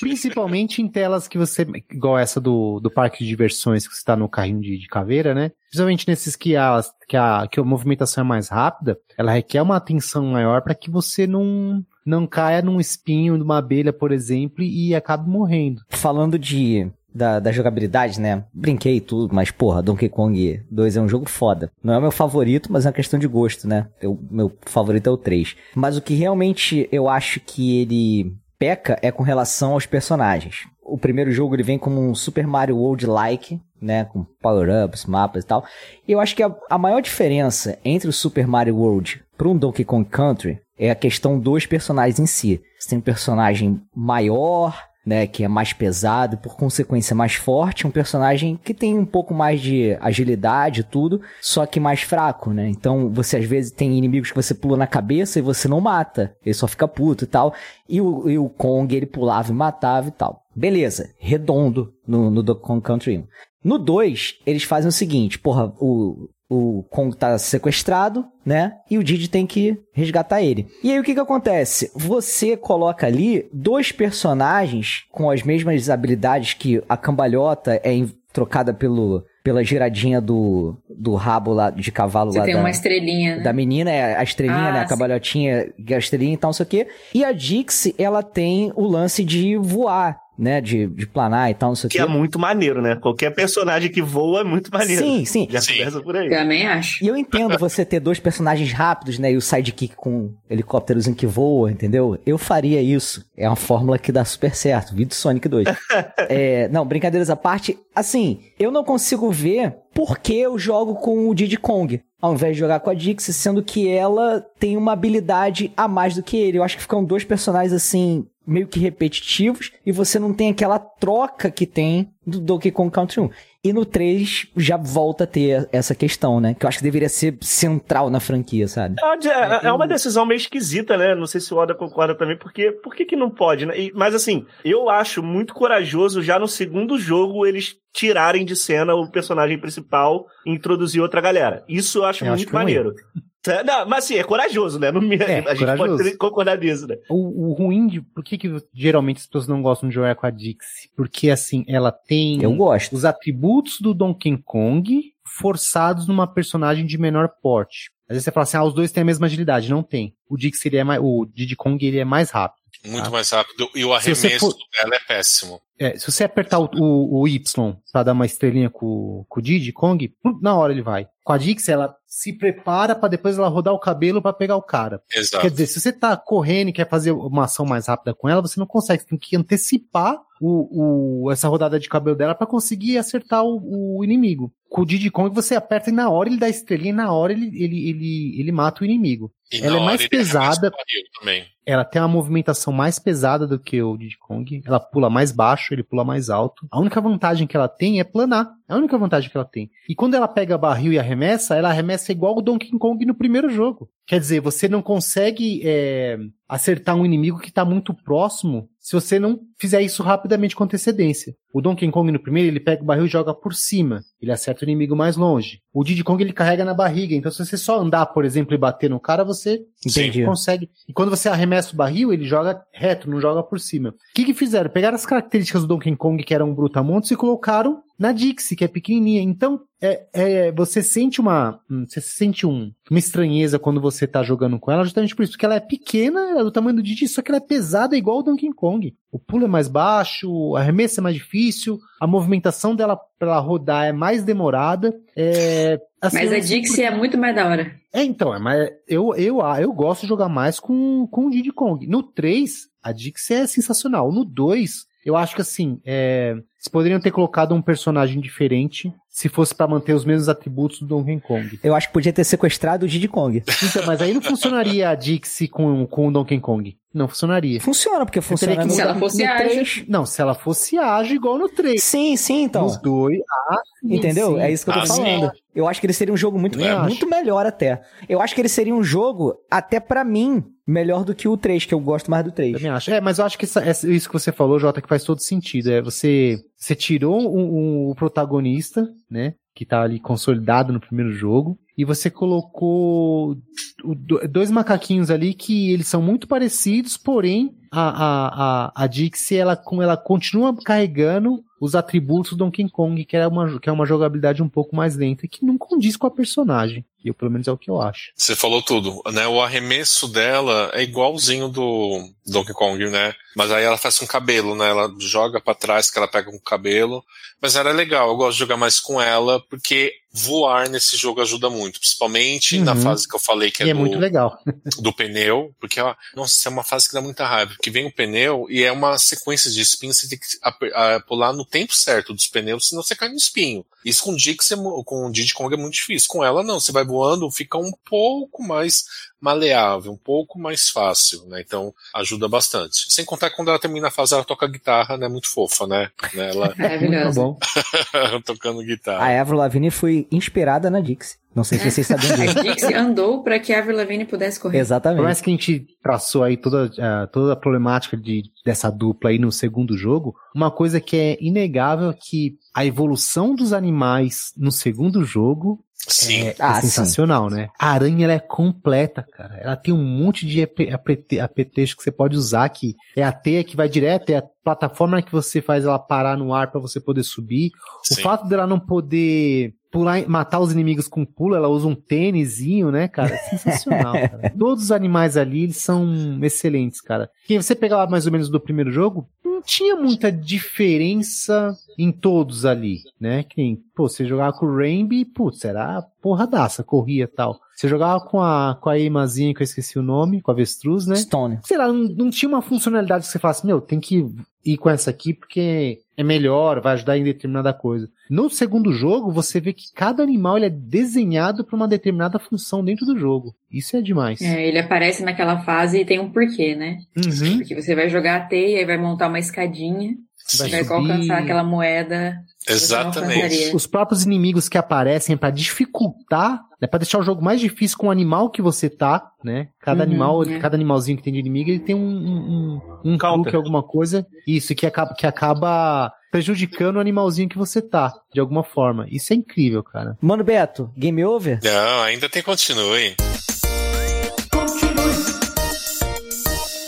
Principalmente em telas que você. Igual essa do, do parque de diversões, que você tá no carrinho de, de caveira, né? Principalmente nesses que a, que, a, que a movimentação é mais rápida, ela requer uma atenção maior para que você não, não caia num espinho de uma abelha, por exemplo, e acabe morrendo. Falando de da, da jogabilidade, né? Brinquei e tudo, mas porra, Donkey Kong 2 é um jogo foda. Não é o meu favorito, mas é uma questão de gosto, né? Eu, meu favorito é o 3. Mas o que realmente eu acho que ele peca é com relação aos personagens. O primeiro jogo ele vem como um Super Mario World-like, né? Com power-ups, mapas e tal. E eu acho que a, a maior diferença entre o Super Mario World para um Donkey Kong Country é a questão dos personagens em si. Você tem um personagem maior, né, que é mais pesado por consequência mais forte, um personagem que tem um pouco mais de agilidade e tudo, só que mais fraco, né? Então você às vezes tem inimigos que você pula na cabeça e você não mata, ele só fica puto e tal. E o, e o Kong ele pulava e matava e tal. Beleza, redondo no, no Donkey Kong Country 1. No 2, eles fazem o seguinte, porra, o, o Kong tá sequestrado, né? E o Didi tem que resgatar ele. E aí o que que acontece? Você coloca ali dois personagens com as mesmas habilidades que a cambalhota é trocada pelo pela giradinha do, do rabo lá de cavalo você lá tem da, uma estrelinha, né? da menina, é a estrelinha, Ah, né? A cabalhotinha, a estrelinha e tal, não sei o quê. E a Dixie, ela tem o lance de voar, né? De, de planar e tal, não sei o Que quê. é muito maneiro, né? Qualquer personagem que voa é muito maneiro. Sim, sim. Já Sim. começa por aí. Também acho. E eu entendo você ter dois personagens rápidos, né? E o sidekick com um helicópterozinho que voa, entendeu? Eu faria isso. É uma fórmula que dá super certo. Vídeo Sonic 2. É, não, brincadeiras à parte. Assim, eu não consigo ver por que eu jogo com o Diddy Kong. Ao invés de jogar com a Dixie, sendo que ela tem uma habilidade a mais do que ele. Eu acho que ficam dois personagens assim, meio que repetitivos, e você não tem aquela troca que tem do Donkey Kong Country 1. E no 3 já volta a ter essa questão, né? Que eu acho que deveria ser central na franquia, sabe? É, é- é uma decisão meio esquisita, né? Não sei se o Oda concorda também, porque por que, que não pode, né? E- mas assim, eu acho muito corajoso já no segundo jogo eles tirarem de cena o personagem principal e introduzir outra galera. Isso eu acho Eu acho muito que é maneiro. É, Não, mas assim, é corajoso, né? Não me- É, a gente corajoso. pode concordar nisso, né? O, o ruim de. Por que, que geralmente as pessoas não gostam de jogar com a Dixie? Porque assim, ela tem Eu gosto. os atributos do Donkey Kong forçados numa personagem de menor porte. Às vezes você fala assim, ah, os dois têm a mesma agilidade. Não tem. O Dixie, ele é mais, o Diddy Kong, ele é mais rápido. Muito Ah. mais rápido. E o arremesso for- dela é péssimo. É, se você apertar o, o- o Y pra dar uma estrelinha com, com o Diddy Kong, na hora ele vai. Com a Dixie, ela se prepara pra depois ela rodar o cabelo pra pegar o cara. Exato. Quer dizer, se você tá correndo e quer fazer uma ação mais rápida com ela, você não consegue. Você tem que antecipar o, o- essa rodada de cabelo dela pra conseguir acertar o, o inimigo. Com o Diddy Kong, você aperta e na hora ele dá estrelinha e na hora ele, ele, ele, ele mata o inimigo. E Ela é mais pesada. também. Ela tem uma movimentação mais pesada do que o Diddy Kong. Ela pula mais baixo, ele pula mais alto. A única vantagem que ela tem é planar. É a única vantagem que ela tem. E quando ela pega barril e arremessa, ela arremessa igual o Donkey Kong no primeiro jogo. Quer dizer, você não consegue é, acertar um inimigo que tá muito próximo se você não fizer isso rapidamente com antecedência. O Donkey Kong no primeiro, ele pega o barril e joga por cima. Ele acerta o inimigo mais longe. O Diddy Kong, ele carrega na barriga. Então, se você só andar, por exemplo, e bater no cara, você Entendi. consegue. E quando você arremessa o barril, ele joga reto, não joga por cima. O que que fizeram? Pegaram as características do Donkey Kong, que eram brutamontes, e colocaram na Dixie, que é pequenininha. Então, é, é, você sente uma, hum, você sente um, uma estranheza quando você tá jogando com ela, justamente por isso, porque ela é pequena, é do tamanho do Didi, só que ela é pesada igual o Donkey Kong. O pulo é mais baixo, o arremesso é mais difícil, a movimentação dela pra ela rodar é mais demorada. É, assim, Mas a Dixie é muito mais da hora. é, então, é, mas eu, eu, ah, eu gosto de jogar mais com, com o Diddy Kong. No 3, a Dixie é sensacional. No 2, eu acho que assim, é, eles poderiam ter colocado um personagem diferente se fosse pra manter os mesmos atributos do Donkey Kong. Eu acho que podia ter sequestrado o Diddy Kong. Então, mas aí não funcionaria a Dixie com, com o Donkey Kong. Não funcionaria. Funciona, porque funciona que- no, Se ela fosse no ágil. 3. Não, se ela fosse ágil igual no 3. Sim, sim, então. Nos dois, ah, sim, Entendeu? sim. É isso que eu tô Ah, sim. falando. Eu acho que ele seria um jogo muito, acho. muito melhor até. Eu acho que ele seria um jogo, até pra mim, melhor do que o 3, que eu gosto mais do 3. Também acho. É, mas eu acho que essa- essa- isso que você falou, Jota, que faz todo sentido. É você, você tirou o, protagonista, né? Que tá ali consolidado no primeiro jogo. E você colocou o- do- dois macaquinhos ali que eles são muito parecidos, porém a, a, a, a Dixie ela, ela continua carregando os atributos do Donkey Kong, que é, uma, que é uma jogabilidade um pouco mais lenta, que não condiz com a personagem. E eu, pelo menos é o que eu acho. Você falou tudo, né? O arremesso dela é igualzinho do Donkey Kong, né? Mas aí ela faz com cabelo, né? Ela joga pra trás que ela pega com o cabelo. Mas era legal, eu gosto de jogar mais com ela, porque voar nesse jogo ajuda muito. Principalmente na Uhum. fase que eu falei que e é do, muito legal. do pneu, porque nossa, isso é uma fase que dá muita raiva, porque vem o pneu e é uma sequência de espinhos, você tem que pular no tempo certo dos pneus, senão você cai no espinho. Isso com o é com o Diddy Kong é muito difícil. Com ela não, você vai voando, fica um pouco mais maleável, um pouco mais fácil, né? Então ajuda bastante. Sem contar que quando ela termina a fase, ela toca guitarra, né? Muito fofa, né? Né, Ela Muito Maravilhoso. bom. tocando A guitarra. Avril Lavigne foi inspirada na Dixie. Não sei se vocês sabiam disso. A Dixie andou para que a Avril Lavigne pudesse correr. Por Exatamente. mais que a gente traçou aí toda, ah, toda a problemática de, dessa dupla aí no segundo jogo, uma coisa que é inegável é que a evolução dos animais no segundo jogo Sim. é, é Ah, sim. sensacional, né? A aranha ela é completa, cara. Ela tem um monte de apetrecho que você pode usar, que é a teia que vai direto, é a plataforma que você faz ela parar no ar para você poder subir. O sim. fato dela não poder pular, matar os inimigos com pulo, ela usa um tênisinho, né, cara? É sensacional, cara. Todos os animais ali, eles são excelentes, cara. Quem você pegar lá mais ou menos do primeiro jogo, não tinha muita diferença em todos ali, né? Quem, pô, você jogava com o Rainby, putz, era porradaça, corria e tal. Você jogava com a, com a Emazinha, que eu esqueci o nome, com a avestruz, né? Stone. Sei lá, não, não tinha uma funcionalidade que você falasse, meu, tem que ir com essa aqui porque é melhor, vai ajudar em determinada coisa. No segundo jogo, você vê que cada animal ele é desenhado para uma determinada função dentro do jogo. Isso é demais. É, ele aparece naquela fase e tem um porquê, né? Uhum. Porque você vai jogar a teia e vai montar uma escadinha, Vai vai alcançar aquela moeda. Exatamente. Os próprios inimigos que aparecem para dificultar, né, para deixar o jogo mais difícil com o animal que você tá, né? Cada Uhum, animal, é. cada animalzinho que tem de inimigo, ele tem um um, um, um truque, alguma coisa, isso que acaba que acaba prejudicando o animalzinho que você tá, de alguma forma. Isso é incrível, cara. Mano Beto, game over? Não, ainda tem continue.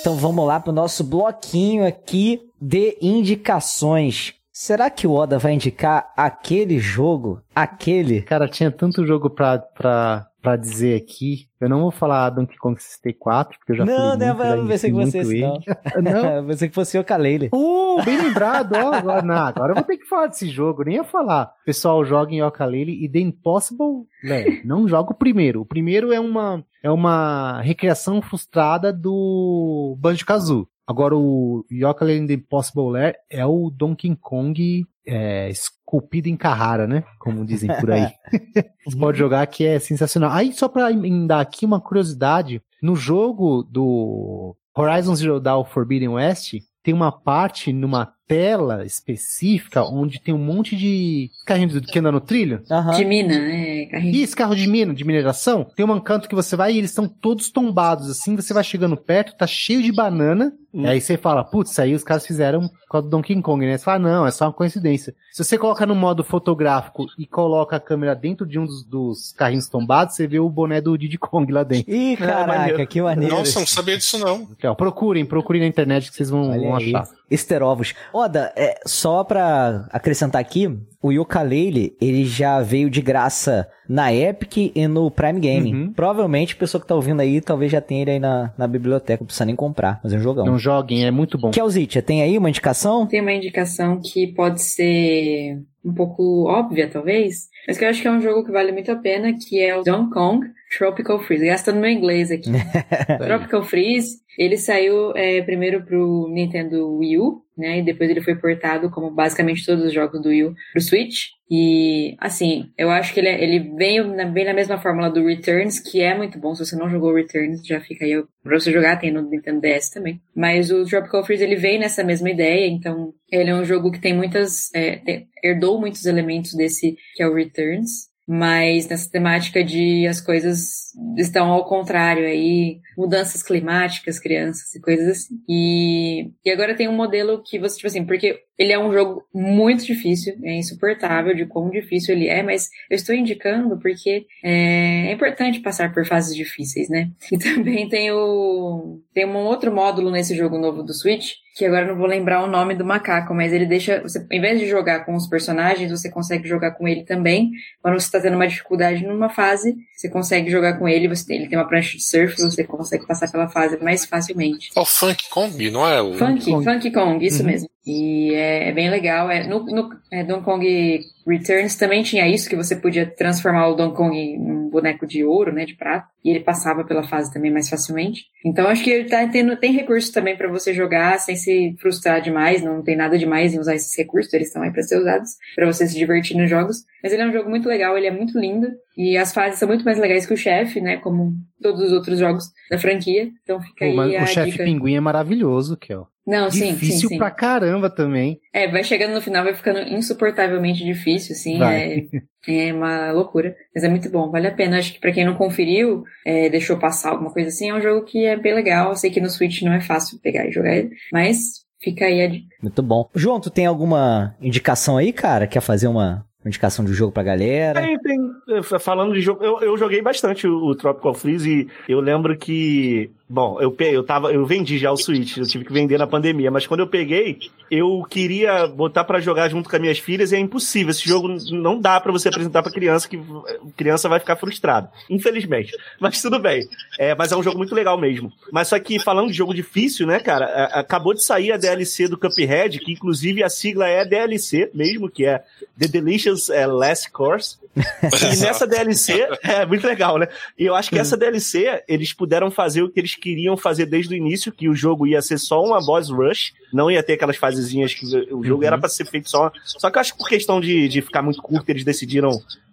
Então vamos lá pro nosso bloquinho aqui de indicações. Será que o Oda vai indicar aquele jogo? Aquele? Cara, tinha tanto jogo pra, pra, pra dizer aqui. Eu não vou falar Donkey Kong 64, porque eu já não, falei não, muito, já eu pensei que fosse esse, não. Não? pensei que fosse o Kalele. Oh, bem lembrado, ó. Agora, não, agora eu vou ter que falar desse jogo, nem ia falar. Pessoal, joga em Yooka-Laylee e The Impossible Lair. Não joga o primeiro. O primeiro é uma, é uma recriação frustrada do Banjo-Kazooie. Agora o Yooka-Laylee and The Impossible Lair é o Donkey Kong é, esculpido em Carrara, né? Como dizem por aí. Você pode jogar que é sensacional. Aí, só pra dar aqui uma curiosidade, no jogo do Horizon Zero Dawn Forbidden West, tem uma parte numa tela específica onde tem um monte de carrinhos que anda no trilho. Aham. De mina, né? Carrinho. E esse carro de mina, de mineração, tem um canto que você vai e eles estão todos tombados, assim, você vai chegando perto, tá cheio de banana, Hum. e aí você fala, putz, aí os caras fizeram por causa do Donkey Kong, né? Você fala, não, é só uma coincidência. Se você coloca no modo fotográfico e coloca a câmera dentro de um dos, dos carrinhos tombados, você vê o boné do Diddy Kong lá dentro. Ih, caraca, maneiro. que maneiro. Nossa, não sabia disso não. Ó, procurem, procurem na internet que vocês vão, vão achar. Easter ovos. Oda, é, só pra acrescentar aqui, o Yooka-Laylee, ele já veio de graça na Epic e no Prime Gaming. Uhum. Provavelmente a pessoa que tá ouvindo aí, talvez já tenha ele aí na, na biblioteca, não precisa nem comprar, mas é um jogão. Não joguem, é muito bom. Kelzit, tem aí uma indicação? Tem uma indicação que pode ser um pouco óbvia, talvez, mas que eu acho que é um jogo que vale muito a pena, que é o Donkey Kong Tropical Freeze. Gastando meu inglês aqui. Tropical Freeze, ele saiu é, primeiro pro Nintendo Wii U, né? E depois ele foi portado, como basicamente todos os jogos do Wii U, pro Switch. E, assim, eu acho que ele, é- ele veio na, bem na mesma fórmula do Returns, que é muito bom. Se você não jogou Returns, já fica aí pra você jogar, tem no Nintendo DS também. Mas o Tropical Freeze, ele vem nessa mesma ideia, então ele é um jogo que tem muitas... é, tem- herdou muitos elementos desse, que é o Returns. Mas nessa temática de as coisas estão ao contrário aí, mudanças climáticas, crianças e coisas assim. E, e agora tem um modelo que você, tipo assim, porque ele é um jogo muito difícil, é insuportável de quão difícil ele é, mas eu estou indicando porque é, é importante passar por fases difíceis, né? E também tem o tem um outro módulo nesse jogo novo do Switch, que agora não vou lembrar o nome do macaco, mas ele deixa, você, em vez de jogar com os personagens, você consegue jogar com ele também. Quando você está tendo uma dificuldade numa fase, você consegue jogar com ele, você tem, ele tem uma prancha de surf, você consegue passar pela fase mais facilmente. É o Funk Kong, não é o. Funky, Kong. Funky Kong, isso Uhum. mesmo. E é, é bem legal. É, no no é, Donkey Kong Returns também tinha isso, que você podia transformar o Donkey Kong em um boneco de ouro, né, de prata, e ele passava pela fase também mais facilmente. Então acho que ele tá tendo, tem recursos também para você jogar sem se frustrar demais, não tem nada demais em usar esses recursos, eles estão aí para ser usados, para você se divertir nos jogos. Mas ele é um jogo muito legal, ele é muito lindo, e as fases são muito mais legais que o chefe, né, como todos os outros jogos da franquia. Então fica Pô, aí a o chefe pinguim é maravilhoso, Kel. Não, sim, Difícil sim, sim. pra caramba também. É, vai chegando no final, vai ficando insuportavelmente difícil, assim, é, é uma loucura. Mas é muito bom, vale a pena. Acho que pra quem não conferiu, é, deixou passar alguma coisa assim, é um jogo que é bem legal. Eu sei que no Switch não é fácil pegar e jogar ele, mas fica aí a dica. Muito bom. João, tu tem alguma indicação aí, cara? Quer fazer uma indicação de jogo pra galera? Tem, tem. Falando de jogo, eu, eu joguei bastante o, o Tropical Freeze e eu lembro que Bom, eu, eu, tava, eu vendi já o Switch, eu tive que vender na pandemia, mas quando eu peguei, eu queria botar para jogar junto com as minhas filhas e é impossível. Esse jogo não dá para você apresentar pra criança, que criança vai ficar frustrada. Infelizmente. Mas tudo bem. É, mas é um jogo muito legal mesmo. Mas só que falando de jogo difícil, né, cara, acabou de sair a DLC do Cuphead, que inclusive a sigla é DLC mesmo, que é The Delicious é, Last Course. E nessa DLC, é muito legal, né? E eu acho que essa DLC, eles puderam fazer o que eles queriam fazer desde o início, que o jogo ia ser só uma boss rush, não ia ter aquelas fasezinhas que o jogo uhum. era para ser feito só. Só que eu acho que por questão de, de ficar muito curto, eles decidiram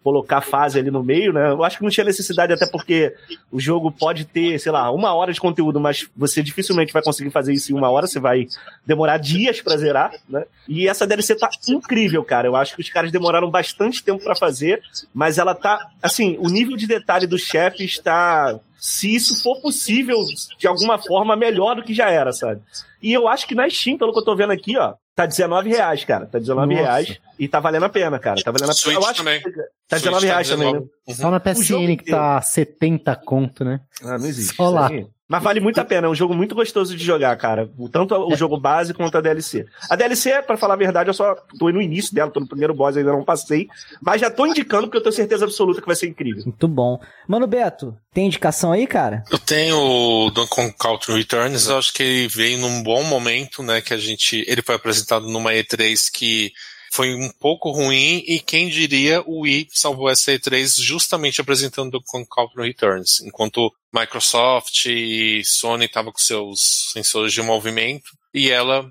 colocar fase ali no meio, né? Eu acho que não tinha necessidade, até porque o jogo pode ter, sei lá, uma hora de conteúdo, mas você dificilmente vai conseguir fazer isso em uma hora, você vai demorar dias pra zerar, né? E essa DLC tá incrível, cara. Eu acho que os caras demoraram bastante tempo para fazer, mas ela tá, assim, o nível de detalhe do chefe está se isso for possível, de alguma forma, melhor do que já era, sabe? E eu acho que na Steam, pelo que eu tô vendo aqui, ó, tá 19 reais, cara. Tá 19 Nossa. reais e tá valendo a pena, cara. Tá valendo a pena. Eu acho também. Que tá 19 reais também, né? Só na PSN que tá 70 conto, né? Ah, não existe. Só lá. Aí. Mas vale muito a pena, é um jogo muito gostoso de jogar, cara. Tanto o jogo base quanto a DLC. A DLC, para falar a verdade, eu só tô no início dela, tô no primeiro boss, ainda não passei. Mas já tô indicando porque eu tenho certeza absoluta que vai ser incrível. Muito bom. Mano Beto, tem indicação aí, cara? Eu tenho o Donkey Kong Country Returns, eu acho que ele veio num bom momento, né, que a gente, ele foi apresentado numa E3 que foi um pouco ruim e quem diria o Wii salvou essa E3 justamente apresentando o Country Returns, enquanto Microsoft e Sony estavam com seus sensores de movimento e ela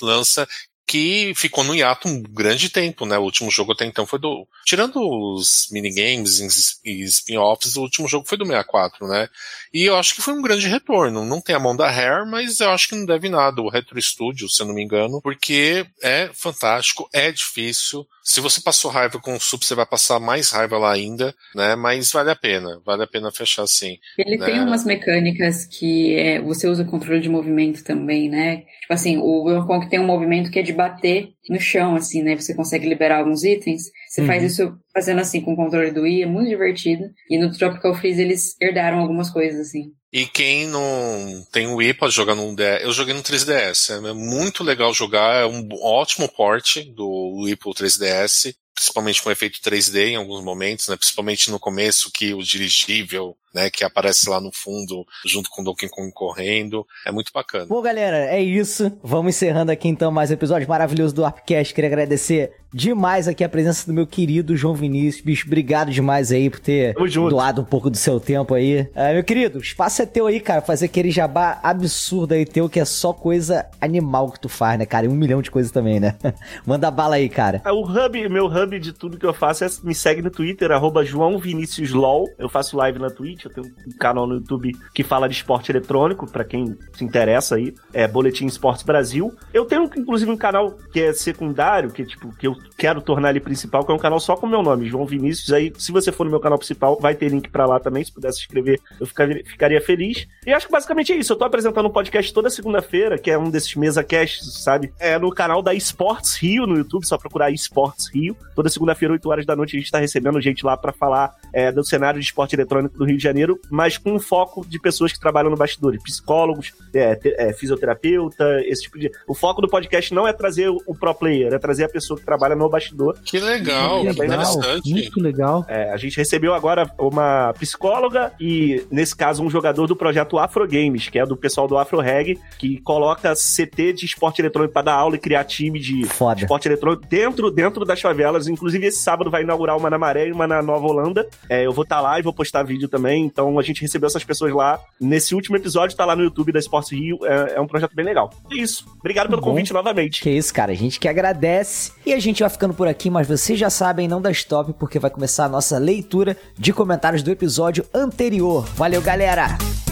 lança que ficou no hiato um grande tempo, né? O último jogo até então foi do. Tirando os minigames e spin-offs, o último jogo foi do 64, né? E eu acho que foi um grande retorno. Não tem a mão da Rare, mas eu acho que não deve nada. O Retro Studio, se eu não me engano, porque é fantástico, é difícil. Se você passou raiva com o Sup, você vai passar mais raiva lá ainda, né? Mas vale a pena, vale a pena fechar assim. Ele né? tem umas mecânicas que é, você usa controle de movimento também, né? Tipo assim, o Donkey Kong tem um movimento que é de bater no chão, assim, né? Você consegue liberar alguns itens. Você uhum. faz isso fazendo assim com o controle do Wii, é muito divertido. E no Tropical Freeze eles herdaram algumas coisas, assim. E quem não tem o Wii pode jogar no DS. Eu joguei no 3DS. É muito legal jogar. É um ótimo porte do Wii pro 3DS. Principalmente com efeito 3D em alguns momentos, né? Principalmente no começo que o dirigível né, que aparece lá no fundo, junto com o Donkey Kong correndo. É muito bacana. Bom, galera, é isso. Vamos encerrando aqui então mais um episódio maravilhoso do Arpcast. Queria agradecer demais aqui a presença do meu querido João Vinícius. Bicho, obrigado demais aí por ter doado um pouco do seu tempo aí. É, meu querido, o espaço é teu aí, cara. Fazer aquele jabá absurdo aí teu, que é só coisa animal que tu faz, né, cara? E um milhão de coisas também, né? Manda bala aí, cara. É, o hub, meu hub de tudo que eu faço é me segue no Twitter, arroba João Vinícius LOL. Eu faço live na Twitch, eu tenho um canal no YouTube que fala de esporte eletrônico, para quem se interessa aí, é Boletim Esportes Brasil. Eu tenho, inclusive, um canal que é secundário, que tipo, que eu quero tornar ele principal, que é um canal só com o meu nome, João Vinícius. Aí, se você for no meu canal principal, vai ter link para lá também, se pudesse se inscrever, eu ficaria, ficaria feliz. E acho que basicamente é isso. Eu tô apresentando um podcast toda segunda-feira, que é um desses mesa casts, sabe? É no canal da Esportes Rio no YouTube, só procurar Esportes Rio. Toda segunda-feira, 8 horas da noite, a gente tá recebendo gente lá para falar é, do cenário de esporte eletrônico do Rio de Janeiro, mas com um foco de pessoas que trabalham no bastidor, psicólogos, é, é, fisioterapeuta, esse tipo de. O foco do podcast não é trazer o pro player, é trazer a pessoa que trabalha no bastidor. Que legal, é bem legal, Muito legal. É, a gente recebeu agora uma psicóloga e, nesse caso, um jogador do projeto Afro Games, que é do pessoal do Afro Reg, que coloca CT de esporte eletrônico para dar aula e criar time de Foda. esporte eletrônico dentro, dentro das favelas. Inclusive, esse sábado vai inaugurar uma na Maré e uma na Nova Holanda. É, eu vou estar tá lá e vou postar vídeo também. Então, a gente recebeu essas pessoas lá. Nesse último episódio, tá lá no YouTube da Esporte Rio. É, é um projeto bem legal. É isso. Obrigado pelo Bom, convite novamente. Que isso, cara. A gente que agradece. E a gente vai ficando por aqui, mas vocês já sabem, não dá stop, porque vai começar a nossa leitura de comentários do episódio anterior. Valeu, galera!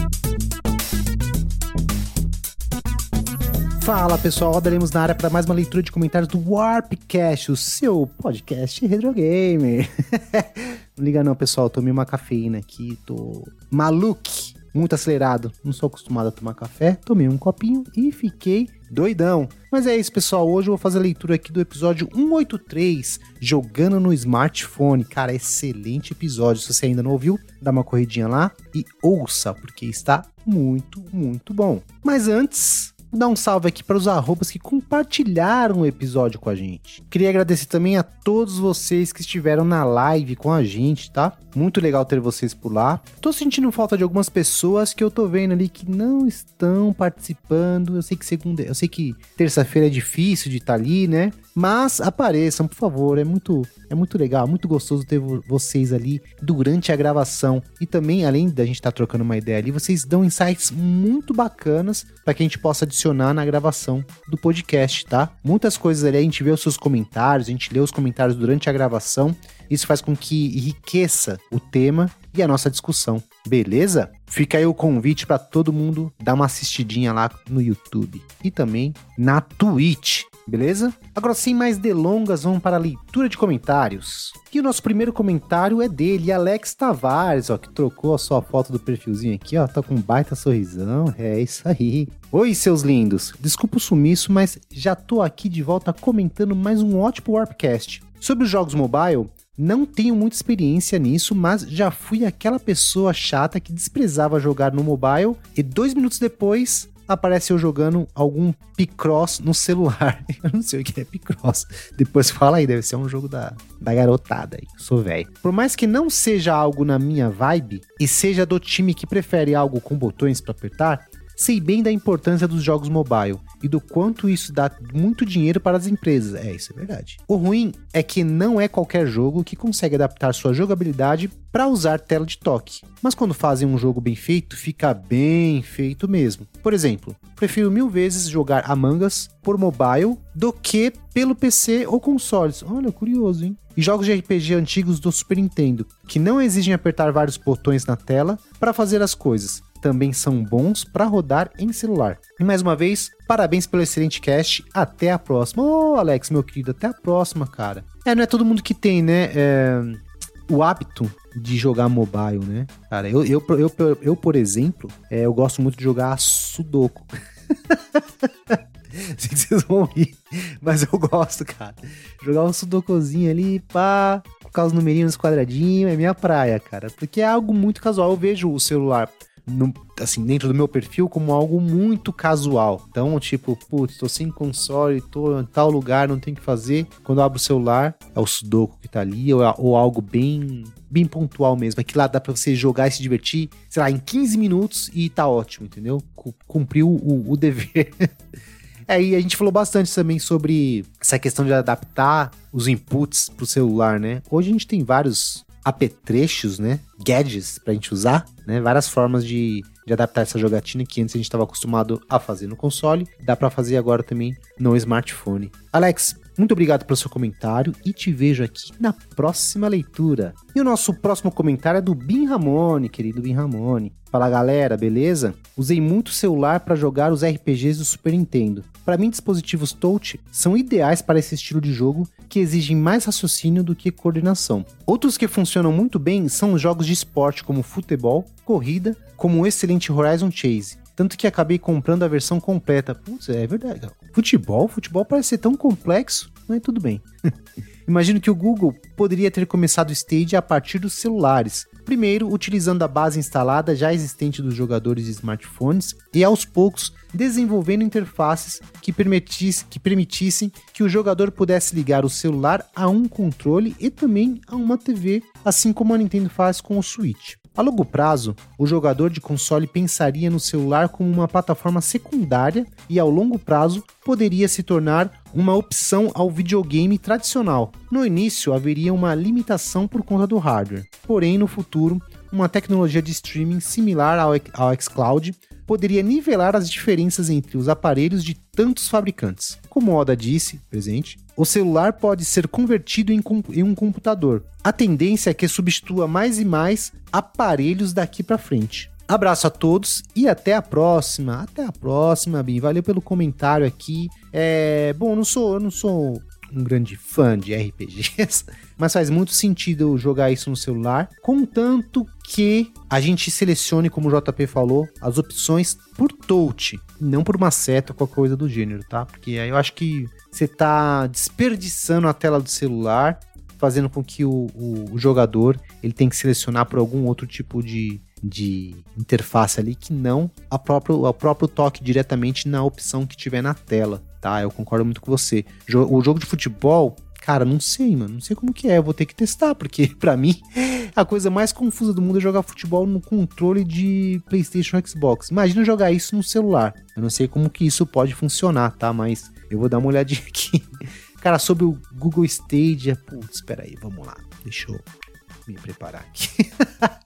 Fala pessoal, Rodaremos na área para mais uma leitura de comentários do Warpcast, o seu podcast retro gamer. não liga não, pessoal, tomei uma cafeína aqui, tô maluco. muito acelerado. Não sou acostumado a tomar café. Tomei um copinho e fiquei doidão. Mas é isso, pessoal. Hoje eu vou fazer a leitura aqui do episódio 183, Jogando no Smartphone. Cara, excelente episódio. Se você ainda não ouviu, dá uma corridinha lá e ouça, porque está muito, muito bom. Mas antes, dar um salve aqui para os arrobas que compartilharam o episódio com a gente. Queria agradecer também a todos vocês que estiveram na live com a gente, tá? Muito legal ter vocês por lá. Tô sentindo falta de algumas pessoas que eu tô vendo ali que não estão participando. Eu sei que segunda, eu sei que terça-feira é difícil de estar tá ali, né? Mas apareçam, por favor, é muito é muito legal, muito gostoso ter vocês ali durante a gravação. E também, além da gente estar tá trocando uma ideia ali, vocês dão insights muito bacanas para que a gente possa adicionar na gravação do podcast, tá? Muitas coisas ali, a gente vê os seus comentários, a gente lê os comentários durante a gravação. Isso faz com que enriqueça o tema e a nossa discussão. Beleza? Fica aí o convite para todo mundo dar uma assistidinha lá no YouTube e também na Twitch beleza? Agora, sem mais delongas, vamos para a leitura de comentários. E o nosso primeiro comentário é dele, Alex Tavares, ó, que trocou a sua foto do perfilzinho aqui, ó, tá com um baita sorrisão, é isso aí. Oi, seus lindos, desculpa o sumiço, mas já tô aqui de volta comentando mais um ótimo Warpcast. Sobre os jogos mobile, não tenho muita experiência nisso, mas já fui aquela pessoa chata que desprezava jogar no mobile e dois minutos depois aparece eu jogando algum Picross no celular. Eu não sei o que é Picross. Depois fala aí, deve ser um jogo da, da garotada aí. Sou velho. Por mais que não seja algo na minha vibe e seja do time que prefere algo com botões para apertar, sei bem da importância dos jogos mobile e do quanto isso dá muito dinheiro para as empresas. É, isso é verdade. O ruim é que não é qualquer jogo que consegue adaptar sua jogabilidade para usar tela de toque. Mas quando fazem um jogo bem feito, fica bem feito mesmo. Por exemplo, prefiro mil vezes jogar Among Us por mobile do que pelo PC ou consoles. Olha, curioso, hein? E jogos de RPG antigos do Super Nintendo, que não exigem apertar vários botões na tela para fazer as coisas também são bons para rodar em celular. E mais uma vez, parabéns pelo excelente cast. Até a próxima. Ô, oh, Alex, meu querido, até a próxima, cara. É, não é todo mundo que tem, né? É, o hábito de jogar mobile, né? Cara, eu, eu, eu, eu, por exemplo, é, eu gosto muito de jogar Sudoku. Vocês vão rir, mas eu gosto, cara. Jogar um sudokuzinho ali, pá, colocar os numerinhos quadradinhos, é minha praia, cara. Porque é algo muito casual. Eu vejo o celular no, assim, dentro do meu perfil como algo muito casual. Então, tipo, putz, tô sem console, tô em tal lugar, não tem que fazer. Quando eu abro o celular, é o Sudoku que tá ali, ou, ou algo bem bem pontual mesmo. É que lá dá pra você jogar e se divertir, sei lá, em 15 minutos e tá ótimo, entendeu? Cumpriu o, o dever. É, e a gente falou bastante também sobre essa questão de adaptar os inputs pro celular, né? Hoje a gente tem vários apetrechos, né? Gadgets pra gente usar, né? Várias formas de, de adaptar essa jogatina que antes a gente estava acostumado a fazer no console, dá para fazer agora também no smartphone. Alex, muito obrigado pelo seu comentário e te vejo aqui na próxima leitura. E o nosso próximo comentário é do Bin Ramone, querido Bin Ramone. Fala galera, beleza? Usei muito celular para jogar os RPGs do Super Nintendo. Para mim, dispositivos touch são ideais para esse estilo de jogo que exigem mais raciocínio do que coordenação. Outros que funcionam muito bem são os jogos de esporte como futebol, corrida, como o excelente Horizon Chase. Tanto que acabei comprando a versão completa. Putz, é verdade. Futebol? Futebol parece ser tão complexo, mas tudo bem. Imagino que o Google poderia ter começado o Stage a partir dos celulares, primeiro utilizando a base instalada já existente dos jogadores de smartphones e aos poucos desenvolvendo interfaces que, permitisse, que permitissem que o jogador pudesse ligar o celular a um controle e também a uma TV, assim como a Nintendo faz com o Switch. A longo prazo, o jogador de console pensaria no celular como uma plataforma secundária e, ao longo prazo, poderia se tornar uma opção ao videogame tradicional. No início, haveria uma limitação por conta do hardware, porém, no futuro, uma tecnologia de streaming similar ao, ao xCloud poderia nivelar as diferenças entre os aparelhos de tantos fabricantes. Como Oda disse, presente, o celular pode ser convertido em, em um computador. A tendência é que substitua mais e mais aparelhos daqui para frente. Abraço a todos e até a próxima. Até a próxima, Bim. Valeu pelo comentário aqui. É, bom, não sou, eu não sou um grande fã de RPGs, mas faz muito sentido jogar isso no celular, contanto que a gente selecione, como o JP falou, as opções por touch, não por uma seta ou qualquer coisa do gênero, tá? Porque aí eu acho que você tá desperdiçando a tela do celular, fazendo com que o, o, o jogador ele tem que selecionar por algum outro tipo de, de interface ali que não a próprio, o próprio toque diretamente na opção que tiver na tela, tá? Eu concordo muito com você. O jogo de futebol, cara, não sei, mano, não sei como que é, eu vou ter que testar, porque para mim a coisa mais confusa do mundo é jogar futebol no controle de PlayStation Xbox. Imagina jogar isso no celular. Eu não sei como que isso pode funcionar, tá? Mas eu vou dar uma olhadinha aqui. Cara, sobre o Google Stadia, putz, espera aí, vamos lá. Deixa eu me preparar aqui.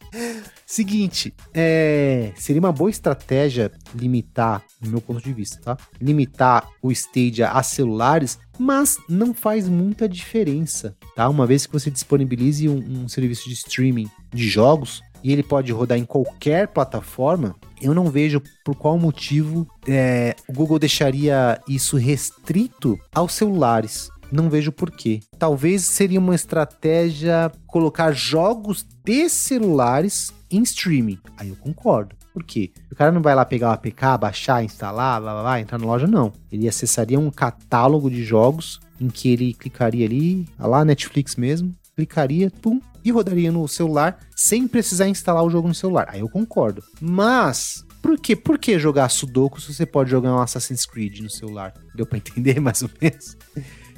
Seguinte, é, seria uma boa estratégia limitar, no meu ponto de vista, tá? Limitar o Stadia a celulares, mas não faz muita diferença, tá? Uma vez que você disponibilize um, um serviço de streaming de jogos e ele pode rodar em qualquer plataforma, eu não vejo por qual motivo é, o Google deixaria isso restrito aos celulares. Não vejo porquê. Talvez seria uma estratégia colocar jogos de celulares em streaming. Aí eu concordo. Por quê? O cara não vai lá pegar o APK, baixar, instalar, blá, blá, blá, entrar na loja, não. Ele acessaria um catálogo de jogos em que ele clicaria ali, lá Netflix mesmo, clicaria, pum, e rodaria no celular sem precisar instalar o jogo no celular. Aí eu concordo. Mas por quê? Por que jogar Sudoku se você pode jogar um Assassin's Creed no celular? Deu para entender mais ou menos?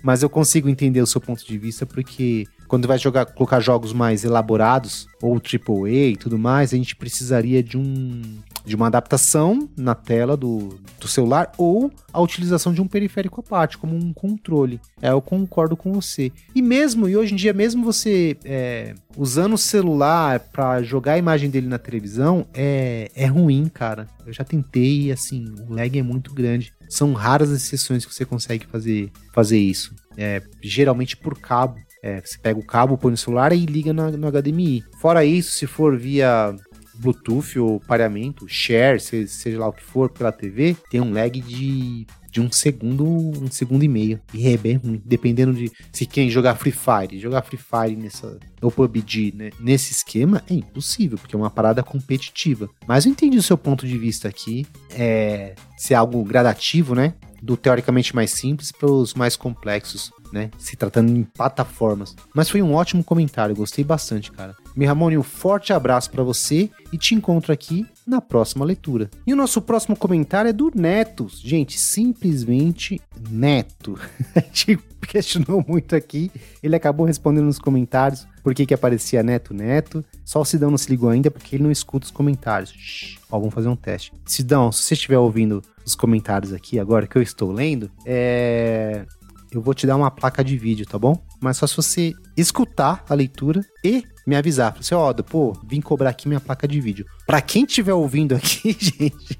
Mas eu consigo entender o seu ponto de vista porque quando vai jogar, colocar jogos mais elaborados, ou AAA e tudo mais, a gente precisaria de um de uma adaptação na tela do, do celular ou a utilização de um periférico à parte, como um controle. É, eu concordo com você. E mesmo, e hoje em dia, mesmo você é, usando o celular para jogar a imagem dele na televisão, é, é ruim, cara. Eu já tentei assim, o lag é muito grande. São raras as exceções que você consegue fazer, fazer isso. É, geralmente por cabo. É, você pega o cabo, põe no celular e liga no, no HDMI. Fora isso, se for via Bluetooth ou pareamento, share, seja lá o que for, pela TV, tem um lag de, de um segundo, um segundo e meio. E é bem ruim. Dependendo de se quem jogar Free Fire, jogar Free Fire nessa, ou PUBG, né, nesse esquema, é impossível, porque é uma parada competitiva. Mas eu entendi o seu ponto de vista aqui. É ser algo gradativo, né? Do teoricamente mais simples para os mais complexos né? Se tratando em plataformas. Mas foi um ótimo comentário, gostei bastante, cara. Miramone, um forte abraço para você e te encontro aqui na próxima leitura. E o nosso próximo comentário é do Neto. Gente, simplesmente Neto. A gente questionou muito aqui. Ele acabou respondendo nos comentários por que, que aparecia Neto Neto. Só o Sidão não se ligou ainda porque ele não escuta os comentários. Shhh. Ó, vamos fazer um teste. Sidão, se você estiver ouvindo os comentários aqui agora que eu estou lendo, é eu vou te dar uma placa de vídeo, tá bom? Mas só se você escutar a leitura e me avisar. Você, ó, oh, pô, vim cobrar aqui minha placa de vídeo. Pra quem estiver ouvindo aqui, gente,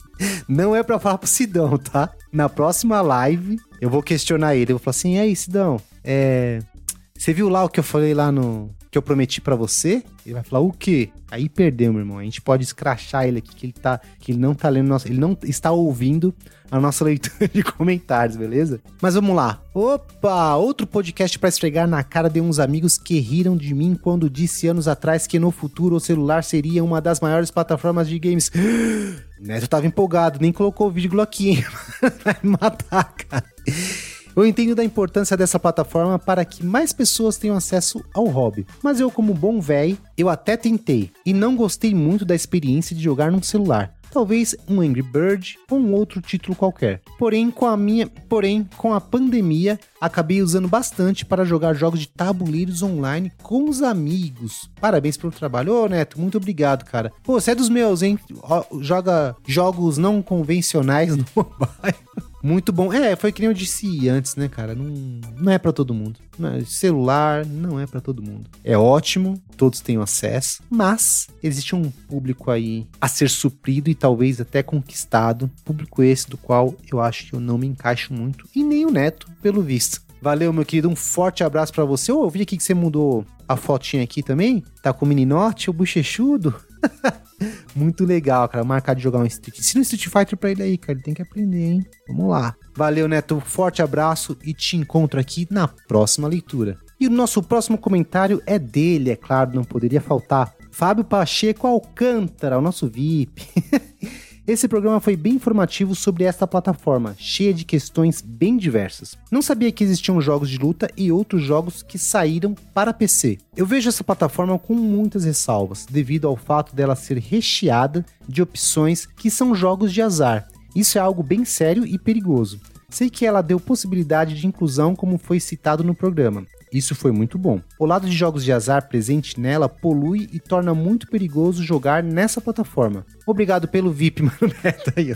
não é pra falar pro Sidão, tá? Na próxima live, eu vou questionar ele. Eu vou falar assim, e aí, Sidão, é... Você viu lá o que eu falei lá no... Que eu prometi para você? Ele vai falar, o quê? Aí perdeu, meu irmão. A gente pode escrachar ele aqui, que ele tá... Que ele não tá lendo nosso... Ele não está ouvindo a nossa leitura de comentários, beleza? Mas vamos lá. Opa, outro podcast para esfregar na cara de uns amigos que riram de mim quando disse anos atrás que no futuro o celular seria uma das maiores plataformas de games. Neto tava empolgado, nem colocou vírgula aqui, hein? Vai matar, cara. Eu entendo da importância dessa plataforma para que mais pessoas tenham acesso ao hobby, mas eu como bom véi, eu até tentei e não gostei muito da experiência de jogar num celular talvez um Angry Bird ou um outro título qualquer. Porém, com a minha, porém, com a pandemia, acabei usando bastante para jogar jogos de tabuleiros online com os amigos. Parabéns pelo trabalho. Ô, Neto, muito obrigado, cara. Pô, você é dos meus, hein? Joga jogos não convencionais no mobile. Muito bom. É, foi que nem eu disse antes, né, cara? Não, não é para todo mundo. É, celular não é para todo mundo. É ótimo, todos têm acesso, mas existe um público aí a ser suprido e talvez até conquistado. Público esse do qual eu acho que eu não me encaixo muito. E nem o Neto, pelo visto. Valeu, meu querido. Um forte abraço para você. Eu ouvi aqui que você mudou a fotinha aqui também. Tá com o mini norte, o bochechudo. Muito legal, cara. Marcar de jogar um Street. Ensina um Street Fighter pra ele aí, cara. Ele tem que aprender, hein? Vamos lá. Valeu, Neto. Forte abraço e te encontro aqui na próxima leitura. E o nosso próximo comentário é dele, é claro, não poderia faltar. Fábio Pacheco Alcântara, o nosso VIP. Esse programa foi bem informativo sobre esta plataforma, cheia de questões bem diversas. Não sabia que existiam jogos de luta e outros jogos que saíram para PC. Eu vejo essa plataforma com muitas ressalvas, devido ao fato dela ser recheada de opções que são jogos de azar. Isso é algo bem sério e perigoso. Sei que ela deu possibilidade de inclusão, como foi citado no programa. Isso foi muito bom. O lado de jogos de azar presente nela polui e torna muito perigoso jogar nessa plataforma. Obrigado pelo VIP, mano Beto. Aí,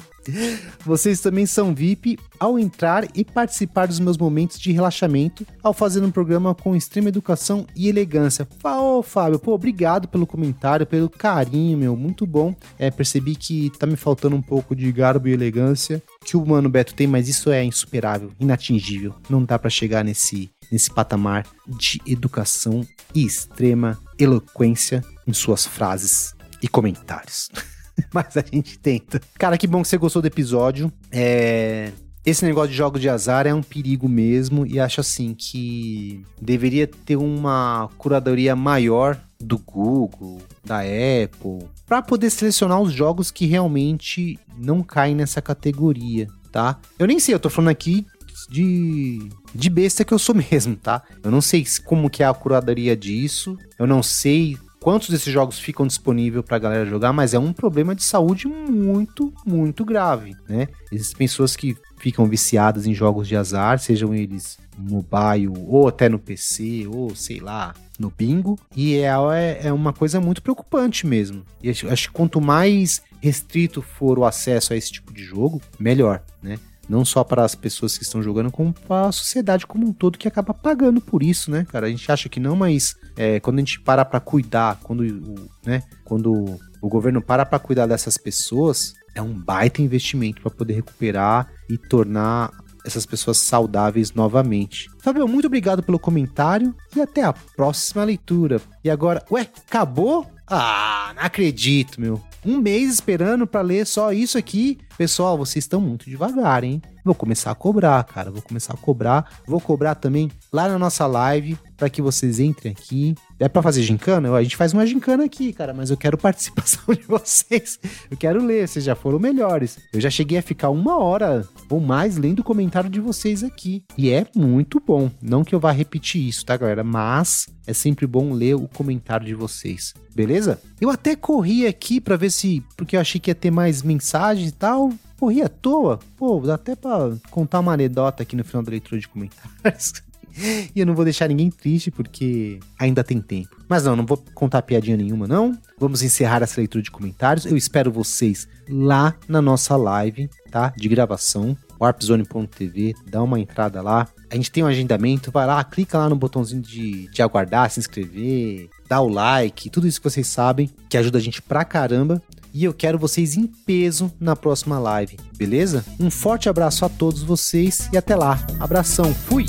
Vocês também são VIP ao entrar e participar dos meus momentos de relaxamento ao fazer um programa com extrema educação e elegância. Ô, Fábio, pô, obrigado pelo comentário, pelo carinho, meu. Muito bom. É, percebi que tá me faltando um pouco de garbo e elegância que o Mano Beto tem, mas isso é insuperável, inatingível. Não dá para chegar nesse nesse patamar de educação e extrema eloquência em suas frases e comentários. Mas a gente tenta. Cara, que bom que você gostou do episódio. É... Esse negócio de jogos de azar é um perigo mesmo e acho assim que deveria ter uma curadoria maior do Google, da Apple, para poder selecionar os jogos que realmente não caem nessa categoria, tá? Eu nem sei, eu tô falando aqui de, de besta que eu sou mesmo, tá? Eu não sei como que é a curadoria disso, eu não sei quantos desses jogos ficam disponíveis para a galera jogar, mas é um problema de saúde muito, muito grave, né? Existem pessoas que ficam viciadas em jogos de azar, sejam eles mobile ou até no PC ou sei lá, no bingo, e é, é, é uma coisa muito preocupante mesmo. E acho, acho que quanto mais restrito for o acesso a esse tipo de jogo, melhor, né? Não só para as pessoas que estão jogando, como para a sociedade como um todo que acaba pagando por isso, né, cara? A gente acha que não, mas é, quando a gente para para cuidar, quando o, né, quando o governo para para cuidar dessas pessoas, é um baita investimento para poder recuperar e tornar essas pessoas saudáveis novamente. Fabio, muito obrigado pelo comentário e até a próxima leitura. E agora, ué, acabou? Ah, não acredito, meu. Um mês esperando para ler só isso aqui. Pessoal, vocês estão muito devagar, hein? Vou começar a cobrar, cara. Vou começar a cobrar. Vou cobrar também lá na nossa live para que vocês entrem aqui. É para fazer gincana? A gente faz uma gincana aqui, cara, mas eu quero participação de vocês. Eu quero ler, vocês já foram melhores. Eu já cheguei a ficar uma hora ou mais lendo o comentário de vocês aqui. E é muito bom. Não que eu vá repetir isso, tá, galera? Mas é sempre bom ler o comentário de vocês. Beleza? Eu até corri aqui para ver se. Porque eu achei que ia ter mais mensagens e tal corri à toa. Pô, dá até pra contar uma anedota aqui no final da leitura de comentários. e eu não vou deixar ninguém triste porque ainda tem tempo. Mas não, não vou contar piadinha nenhuma, não. Vamos encerrar essa leitura de comentários. Eu espero vocês lá na nossa live, tá? De gravação, warpzone.tv. Dá uma entrada lá. A gente tem um agendamento, vai lá, clica lá no botãozinho de, de aguardar, se inscrever, dá o like, tudo isso que vocês sabem, que ajuda a gente pra caramba e eu quero vocês em peso na próxima live, beleza? Um forte abraço a todos vocês e até lá. Abração, fui!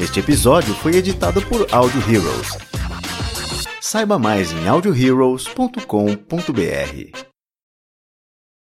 Este episódio foi editado por Audio Heroes. Saiba mais em audioheroes.com.br.